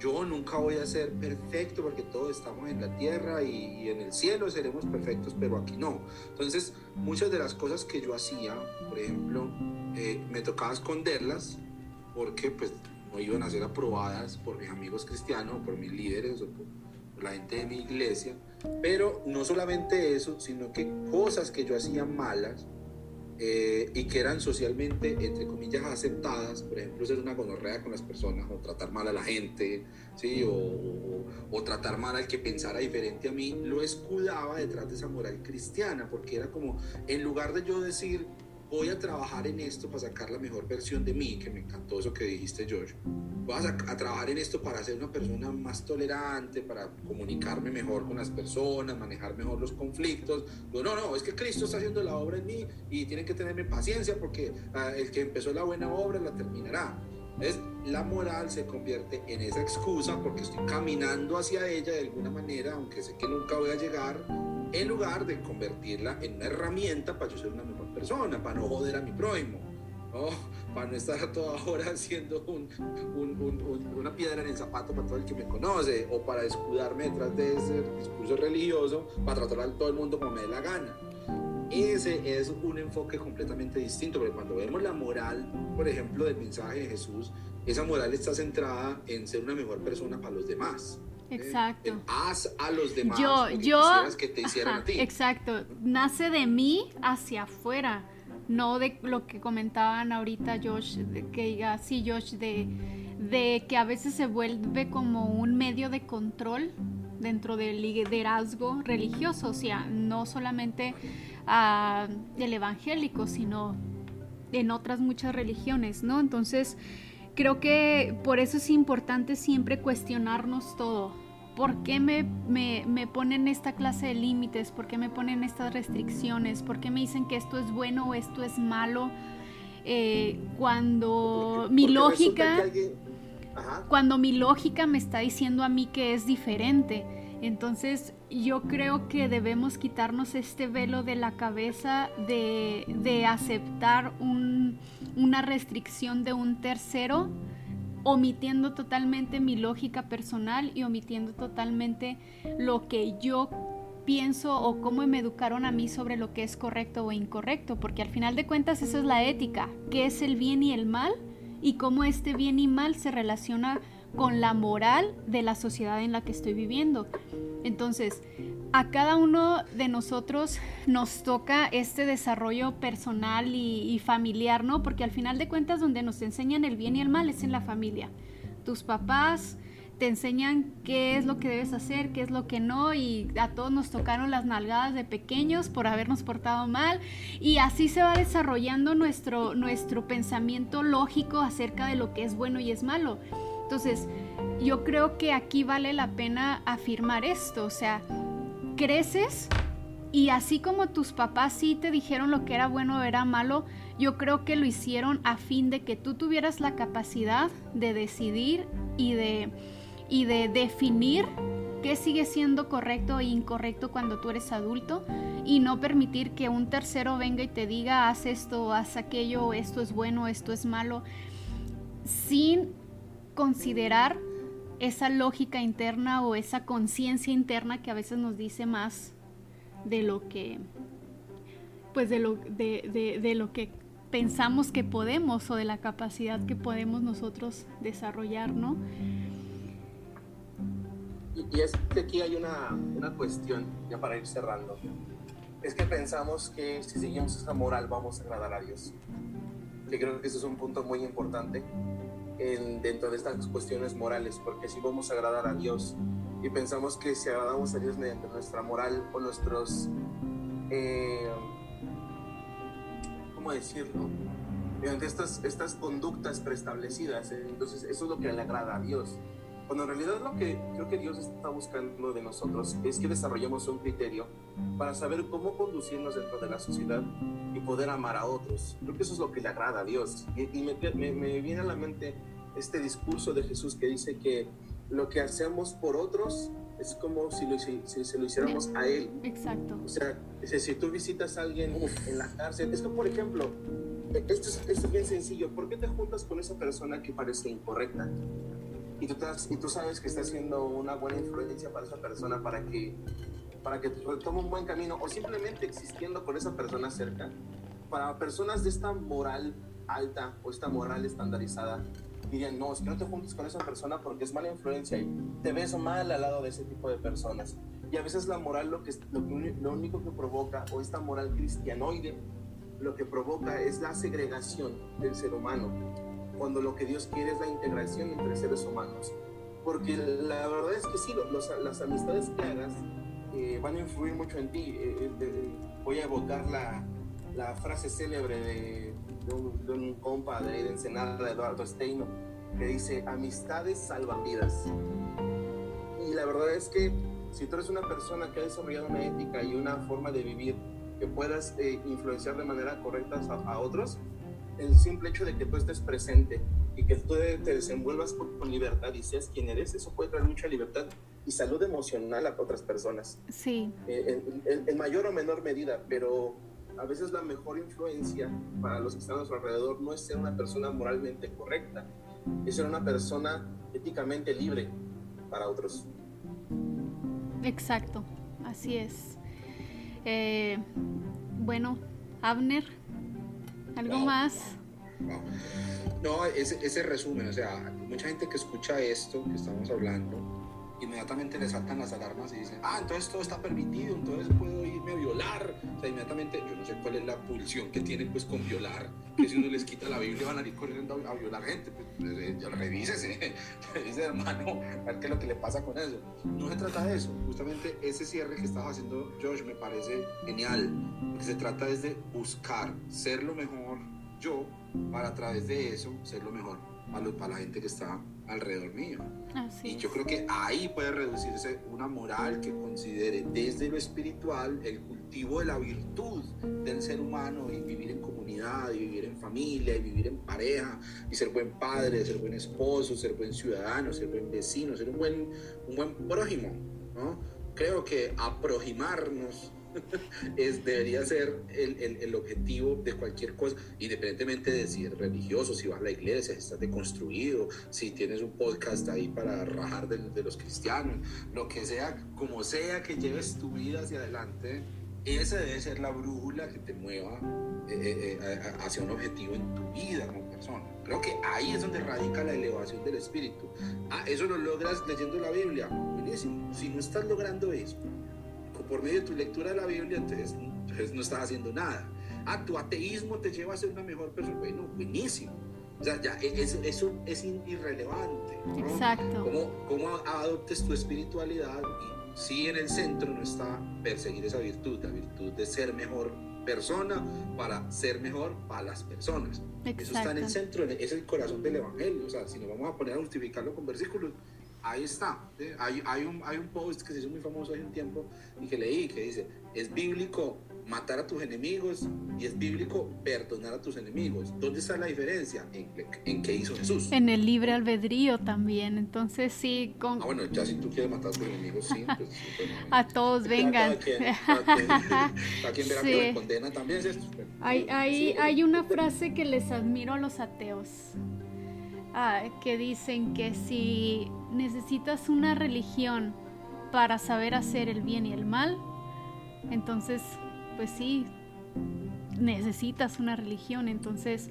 Yo nunca voy a ser perfecto porque todos estamos en la tierra y, y en el cielo seremos perfectos, pero aquí no. Entonces, muchas de las cosas que yo hacía, por ejemplo, eh, me tocaba esconderlas porque pues no iban a ser aprobadas por mis amigos cristianos, por mis líderes o por, la gente de mi iglesia. Pero no solamente eso, sino que cosas que yo hacía malas eh, y que eran socialmente, entre comillas, aceptadas, por ejemplo, ser una gonorrea con las personas o tratar mal a la gente, ¿sí? o, o- o tratar mal al que pensara diferente a mí, lo escudaba detrás de esa moral cristiana, porque era como, en lugar de yo decir, voy a trabajar en esto para sacar la mejor versión de mí, que me encantó eso que dijiste, George. Voy a, a trabajar en esto para ser una persona más tolerante, para comunicarme mejor con las personas, manejar mejor los conflictos. Digo, no, no, es que Cristo está haciendo la obra en mí y tienen que tenerme paciencia porque ah, el que empezó la buena obra la terminará. Entonces, la moral se convierte en esa excusa porque estoy caminando hacia ella de alguna manera, aunque sé que nunca voy a llegar, en lugar de convertirla en una herramienta para yo ser una mejor persona, para no joder a mi prójimo, ¿no? para no estar a toda siendo un- una piedra en el zapato para todo el que me conoce, o para escudarme detrás de ese discurso religioso, para tratar a todo el mundo como me dé la gana. Ese es un enfoque completamente distinto, porque cuando vemos la moral, por ejemplo, del mensaje de Jesús, esa moral está centrada en ser una mejor persona para los demás. Exacto. Haz a los demás Yo, lo que yo, que te hicieran ajá, a ti. exacto, nace de mí hacia afuera, no de lo que comentaban ahorita Josh, de que diga, sí Josh, de, de que a veces se vuelve como un medio de control dentro del liderazgo religioso, o sea, no solamente ah, del evangélico, sino en otras muchas religiones, ¿no? Entonces, creo que por eso es importante siempre cuestionarnos todo. ¿Por qué me, me, me ponen esta clase de límites? ¿Por qué me ponen estas restricciones? ¿Por qué me dicen que esto es bueno o esto es malo? Eh, cuando mi Porque lógica alguien- Ajá. cuando mi lógica me está diciendo a mí que es diferente. Entonces yo creo que debemos quitarnos este velo de la cabeza de, de aceptar un- una restricción de un tercero, omitiendo totalmente mi lógica personal y omitiendo totalmente lo que yo pienso o cómo me educaron a mí sobre lo que es correcto o incorrecto, porque al final de cuentas esa es la ética, qué es el bien y el mal y cómo este bien y mal se relaciona la moral de la sociedad en la que estoy viviendo. Entonces, a cada uno de nosotros nos toca este desarrollo personal y, y familiar, ¿no? Porque al final de cuentas donde nos enseñan el bien y el mal es en la familia. Tus papás te enseñan qué es lo que debes hacer, qué es lo que no, y a todos nos tocaron las nalgadas de pequeños por habernos portado mal, y así se va desarrollando nuestro, nuestro pensamiento lógico acerca de lo que es bueno y es malo. Entonces, yo creo que aquí vale la pena afirmar esto, o sea, creces y así como tus papás sí te dijeron lo que era bueno o era malo, yo creo que lo hicieron a fin de que tú tuvieras la capacidad de decidir y de, y de definir qué sigue siendo correcto e incorrecto cuando tú eres adulto y no permitir que un tercero venga y te diga haz esto, haz aquello, esto es bueno, esto es malo, sin considerar esa lógica interna o esa conciencia interna que a veces nos dice más de lo que pues de lo de, de- de lo que pensamos que podemos o de la capacidad que podemos nosotros desarrollar, ¿no? Y, y es que aquí hay una, una cuestión, ya para ir cerrando. Es que pensamos que si seguimos esta moral vamos a agradar a Dios. Que creo que ese es un punto muy importante en- dentro de estas cuestiones morales, porque si vamos a agradar a Dios y pensamos que si agradamos a Dios mediante nuestra moral o nuestros, eh, ¿cómo decirlo? Mediante estas, estas conductas preestablecidas. Entonces, eso es lo que le agrada a Dios. Cuando en realidad lo que creo que Dios está buscando de nosotros es que desarrollemos un criterio para saber cómo conducirnos dentro de la sociedad y poder amar a otros. Creo que eso es lo que le agrada a Dios. Y, me, me, viene a la mente este discurso de Jesús que dice que lo que hacemos por otros es como si, lo, si, se lo hiciéramos a Él. Exacto. O sea, si tú visitas a alguien en la cárcel, es que, por ejemplo, esto es, esto es bien sencillo. ¿Por qué te juntas con esa persona que parece incorrecta? Y tú, y tú sabes que está siendo una buena influencia para esa persona para que, para que retome un buen camino o simplemente existiendo con esa persona cerca, para personas de esta moral alta o esta moral estandarizada, dirían, no, es que no te juntes con esa persona porque es mala influencia y te ves mal al lado de ese tipo de personas. Y a veces la moral lo, que, lo, lo único que provoca, o esta moral cristianoide, lo que provoca es la segregación del ser humano cuando lo que Dios quiere es la integración entre seres humanos. Porque la verdad es que sí, las amistades hagas eh, van a influir mucho en ti. Eh, eh, voy a evocar la, la frase célebre de, de, un, compa de Ensenada, Eduardo Steino, que dice, amistades salvan vidas. Y la verdad es que si tú eres una persona que ha desarrollado una ética y una forma de vivir que puedas influenciar de manera correcta a, a otros, el simple hecho de que tú estés presente y que tú te desenvuelvas con, libertad y seas quien eres, eso puede traer mucha libertad y salud emocional a otras personas. Sí. Eh, en, mayor o menor medida, pero a veces la mejor influencia para los que están a nuestro alrededor no es ser una persona moralmente correcta, es ser una persona éticamente libre para otros. Exacto, así es. Eh, bueno, Abner, ¿Algo más? No, ese, ese resumen, o sea, mucha gente que escucha esto que estamos hablando, inmediatamente le saltan las alarmas y dicen, ah, entonces todo está permitido, entonces puedo irme a violar. O sea, inmediatamente, yo no sé cuál es la pulsión que tienen pues con violar, que si uno les quita la Biblia van a ir corriendo a, violar gente. Pues, pues eh, revísese, dice hermano, a ver qué es lo que le pasa con eso. No se trata de eso, justamente ese cierre que estaba haciendo Josh me parece genial. Lo que se trata es de buscar ser lo mejor yo para a través de eso ser lo mejor para la gente que está alrededor mío. y yo creo que ahí puede reducirse una moral que considere desde lo espiritual el cultivo de la virtud del ser humano y vivir en comunidad, y vivir en familia, y vivir en pareja, y ser buen padre, ser buen esposo, ser buen ciudadano, ser buen vecino, ser un buen, un buen prójimo. ¿no? Creo que aproximarnos es, debería ser el, el, el, objetivo de cualquier cosa, independientemente de si es religioso, si vas a la iglesia, si estás deconstruido, si tienes un podcast ahí para rajar de, de los cristianos, lo que sea, como sea que lleves tu vida hacia adelante, esa debe ser la brújula que te mueva eh, eh, eh, hacia un objetivo en tu vida como persona. Creo que ahí es donde radica la elevación del espíritu. Ah, eso lo logras leyendo la Biblia. Buenísimo. Si no estás logrando eso, por medio de tu lectura de la Biblia, entonces, no estás haciendo nada. Ah, tu ateísmo te lleva a ser una mejor persona. Bueno, buenísimo. O sea, ya eso, eso es irrelevante. Exacto. ¿Cómo, ¿Cómo, adoptes tu espiritualidad? Y si en el centro no está perseguir esa virtud, la virtud de ser mejor persona para ser mejor para las personas. Exacto. Eso está en el centro, es el corazón del Evangelio. O sea, si nos vamos a poner a justificarlo con versículos, ahí está. Hay, hay, un, hay un post que se hizo muy famoso hace un tiempo y que leí que dice, es bíblico matar a tus enemigos y es bíblico perdonar a tus enemigos. ¿Dónde está la diferencia? ¿En, en qué hizo Jesús? En el libre albedrío también. Entonces sí, con... Ah, bueno, ya si tú quieres matar a tus enemigos, sí. Pues, a todos vengan. A quien, verá que condena también es esto. Hay, hay, hay una frase que les admiro a los ateos. Ah, que dicen que si necesitas una religión para saber hacer el bien y el mal, entonces, pues sí, necesitas una religión. Entonces,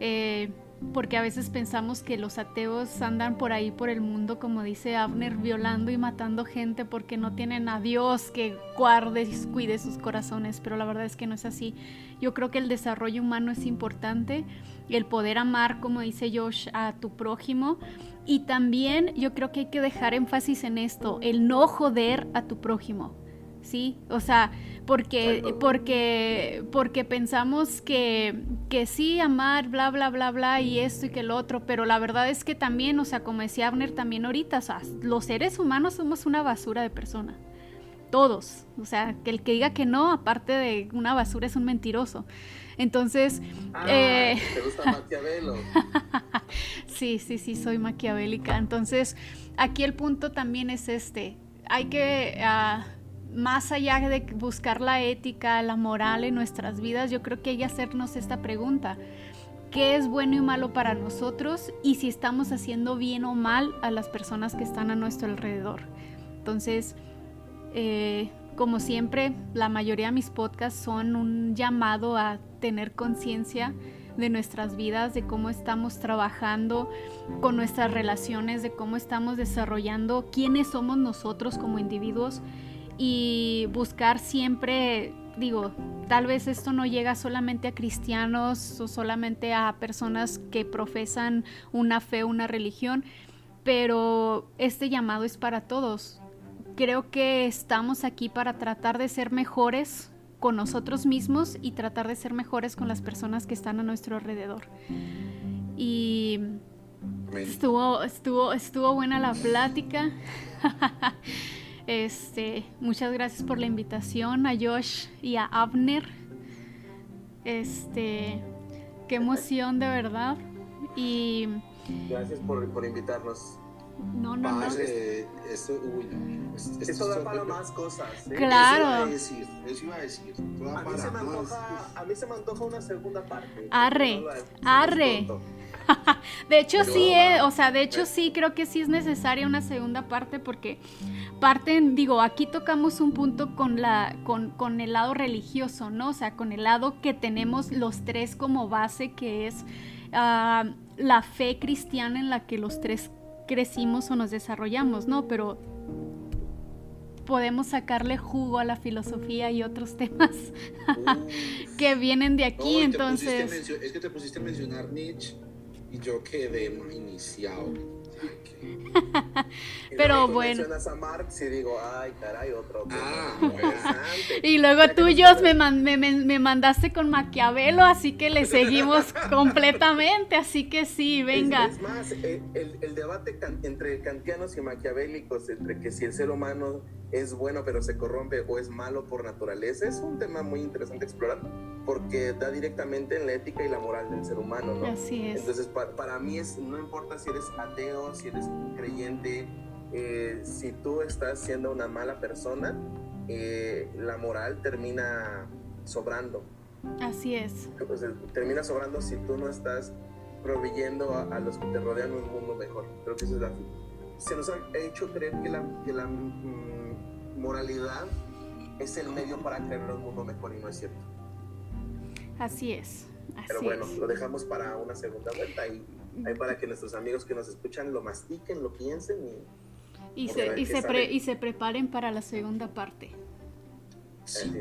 eh, porque a veces pensamos que los ateos andan por ahí por el mundo, como dice Abner, violando y matando gente porque no tienen a Dios que guarde y cuide sus corazones, pero la verdad es que no es así. Yo creo que el desarrollo humano es importante, el poder amar, como dice Josh, a tu prójimo. Y también yo creo que hay que dejar énfasis en esto, el no joder a tu prójimo ¿sí? O sea, porque, porque, porque pensamos que, que sí, amar, bla, bla, bla, bla, y esto y que lo otro, pero la verdad es que también, o sea, como decía Abner también ahorita, o sea, los seres humanos somos una basura de persona. Todos. O sea, que el que diga que no, aparte de una basura, es un mentiroso. Entonces. Ah, eh, ¿Te gusta Maquiavelo? sí, sí, sí, soy maquiavélica. Entonces, aquí el punto también es este. Hay que. ah, más allá de buscar la ética, la moral en nuestras vidas, yo creo que hay que hacernos esta pregunta. ¿Qué es bueno y malo para nosotros? Y si estamos haciendo bien o mal a las personas que están a nuestro alrededor. Entonces, eh, como siempre, la mayoría de mis podcasts son un llamado a tener conciencia de nuestras vidas, de cómo estamos trabajando con nuestras relaciones, de cómo estamos desarrollando quiénes somos nosotros como individuos y buscar siempre, digo, tal vez esto no llega solamente a cristianos o solamente a personas que profesan una fe, una religión, pero este llamado es para todos. Creo que estamos aquí para tratar de ser mejores con nosotros mismos y tratar de ser mejores con las personas que están a nuestro alrededor. Y estuvo, estuvo, estuvo buena la plática. Este, muchas gracias por la invitación a Josh y a Abner. Este, qué emoción de verdad. Y Gracias por, por invitarnos. No, no, no. Padre, esto, uy, no. es- esto Eso da para más cosas. ¿eh? Claro. Eso iba a decir, eso iba a decir. esto A mí, se me antoja, a mí se me antoja una segunda parte. Arre, No arre. De hecho Pero- sí, eh, o sea, de hecho sí creo que sí es necesaria una segunda parte porque parten, digo, aquí tocamos un punto con la, con, con el lado religioso, ¿no? O sea, con el lado que tenemos los tres como base, que es ah, la fe cristiana en la que los tres crecimos o nos desarrollamos, ¿no? Pero podemos sacarle jugo a la filosofía y otros temas que vienen de aquí, entonces... es que te pusiste a mencionar Nietzsche y yo quedé más iniciado. Y Pero bueno. a Marx y digo, ay, caray, otro Ah. Y luego tú, Jos, me, man- me, me- mandaste con Maquiavelo, así que le seguimos completamente. Así que sí, venga. Es, es más, eh, el, el debate can- entre kantianos y maquiavélicos, entre que si el ser humano es bueno pero se corrompe o es malo por naturaleza, es un tema muy interesante explorar porque da directamente en la ética y la moral del ser humano, ¿no? Así es. Entonces, pa- para mí es, no importa si eres ateo, si eres creyente, eh, si tú estás siendo una mala persona, eh, la moral termina sobrando. Así es. Sea, termina sobrando si tú no estás proveyendo a, a los que te rodean un mundo mejor. Creo que eso es la... Se nos ha hecho creer que la, que la mm, moralidad es el medio para crear un mundo mejor y no es cierto. Así es. Pero Así bueno, es. lo dejamos para una segunda vuelta y ahí para que nuestros amigos que nos escuchan lo mastiquen, lo piensen y Y se, y, se pre- y se preparen para la segunda parte. Sí,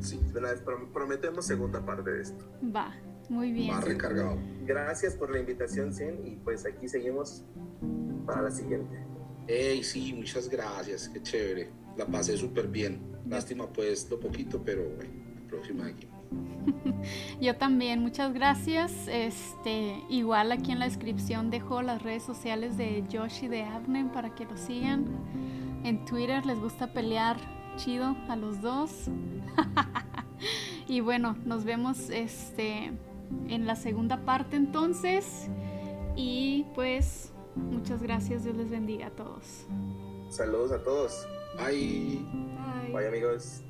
sí, vez prom- prometemos segunda parte de esto. Va, muy bien. más recargado. Gracias por la invitación, Sin, y pues aquí seguimos para la siguiente. Ey, sí, muchas gracias, qué chévere. La pasé súper bien. Lástima pues lo poquito, pero bueno, la próxima aquí. Yo también, muchas gracias. Este, igual aquí en la descripción dejo las redes sociales de Josh y de Abner para que lo sigan. En Twitter les gusta pelear chido a los dos. y bueno, nos vemos este en la segunda parte entonces. Y pues muchas gracias, Dios les bendiga a todos. Saludos a todos. Bye. Bye, amigos.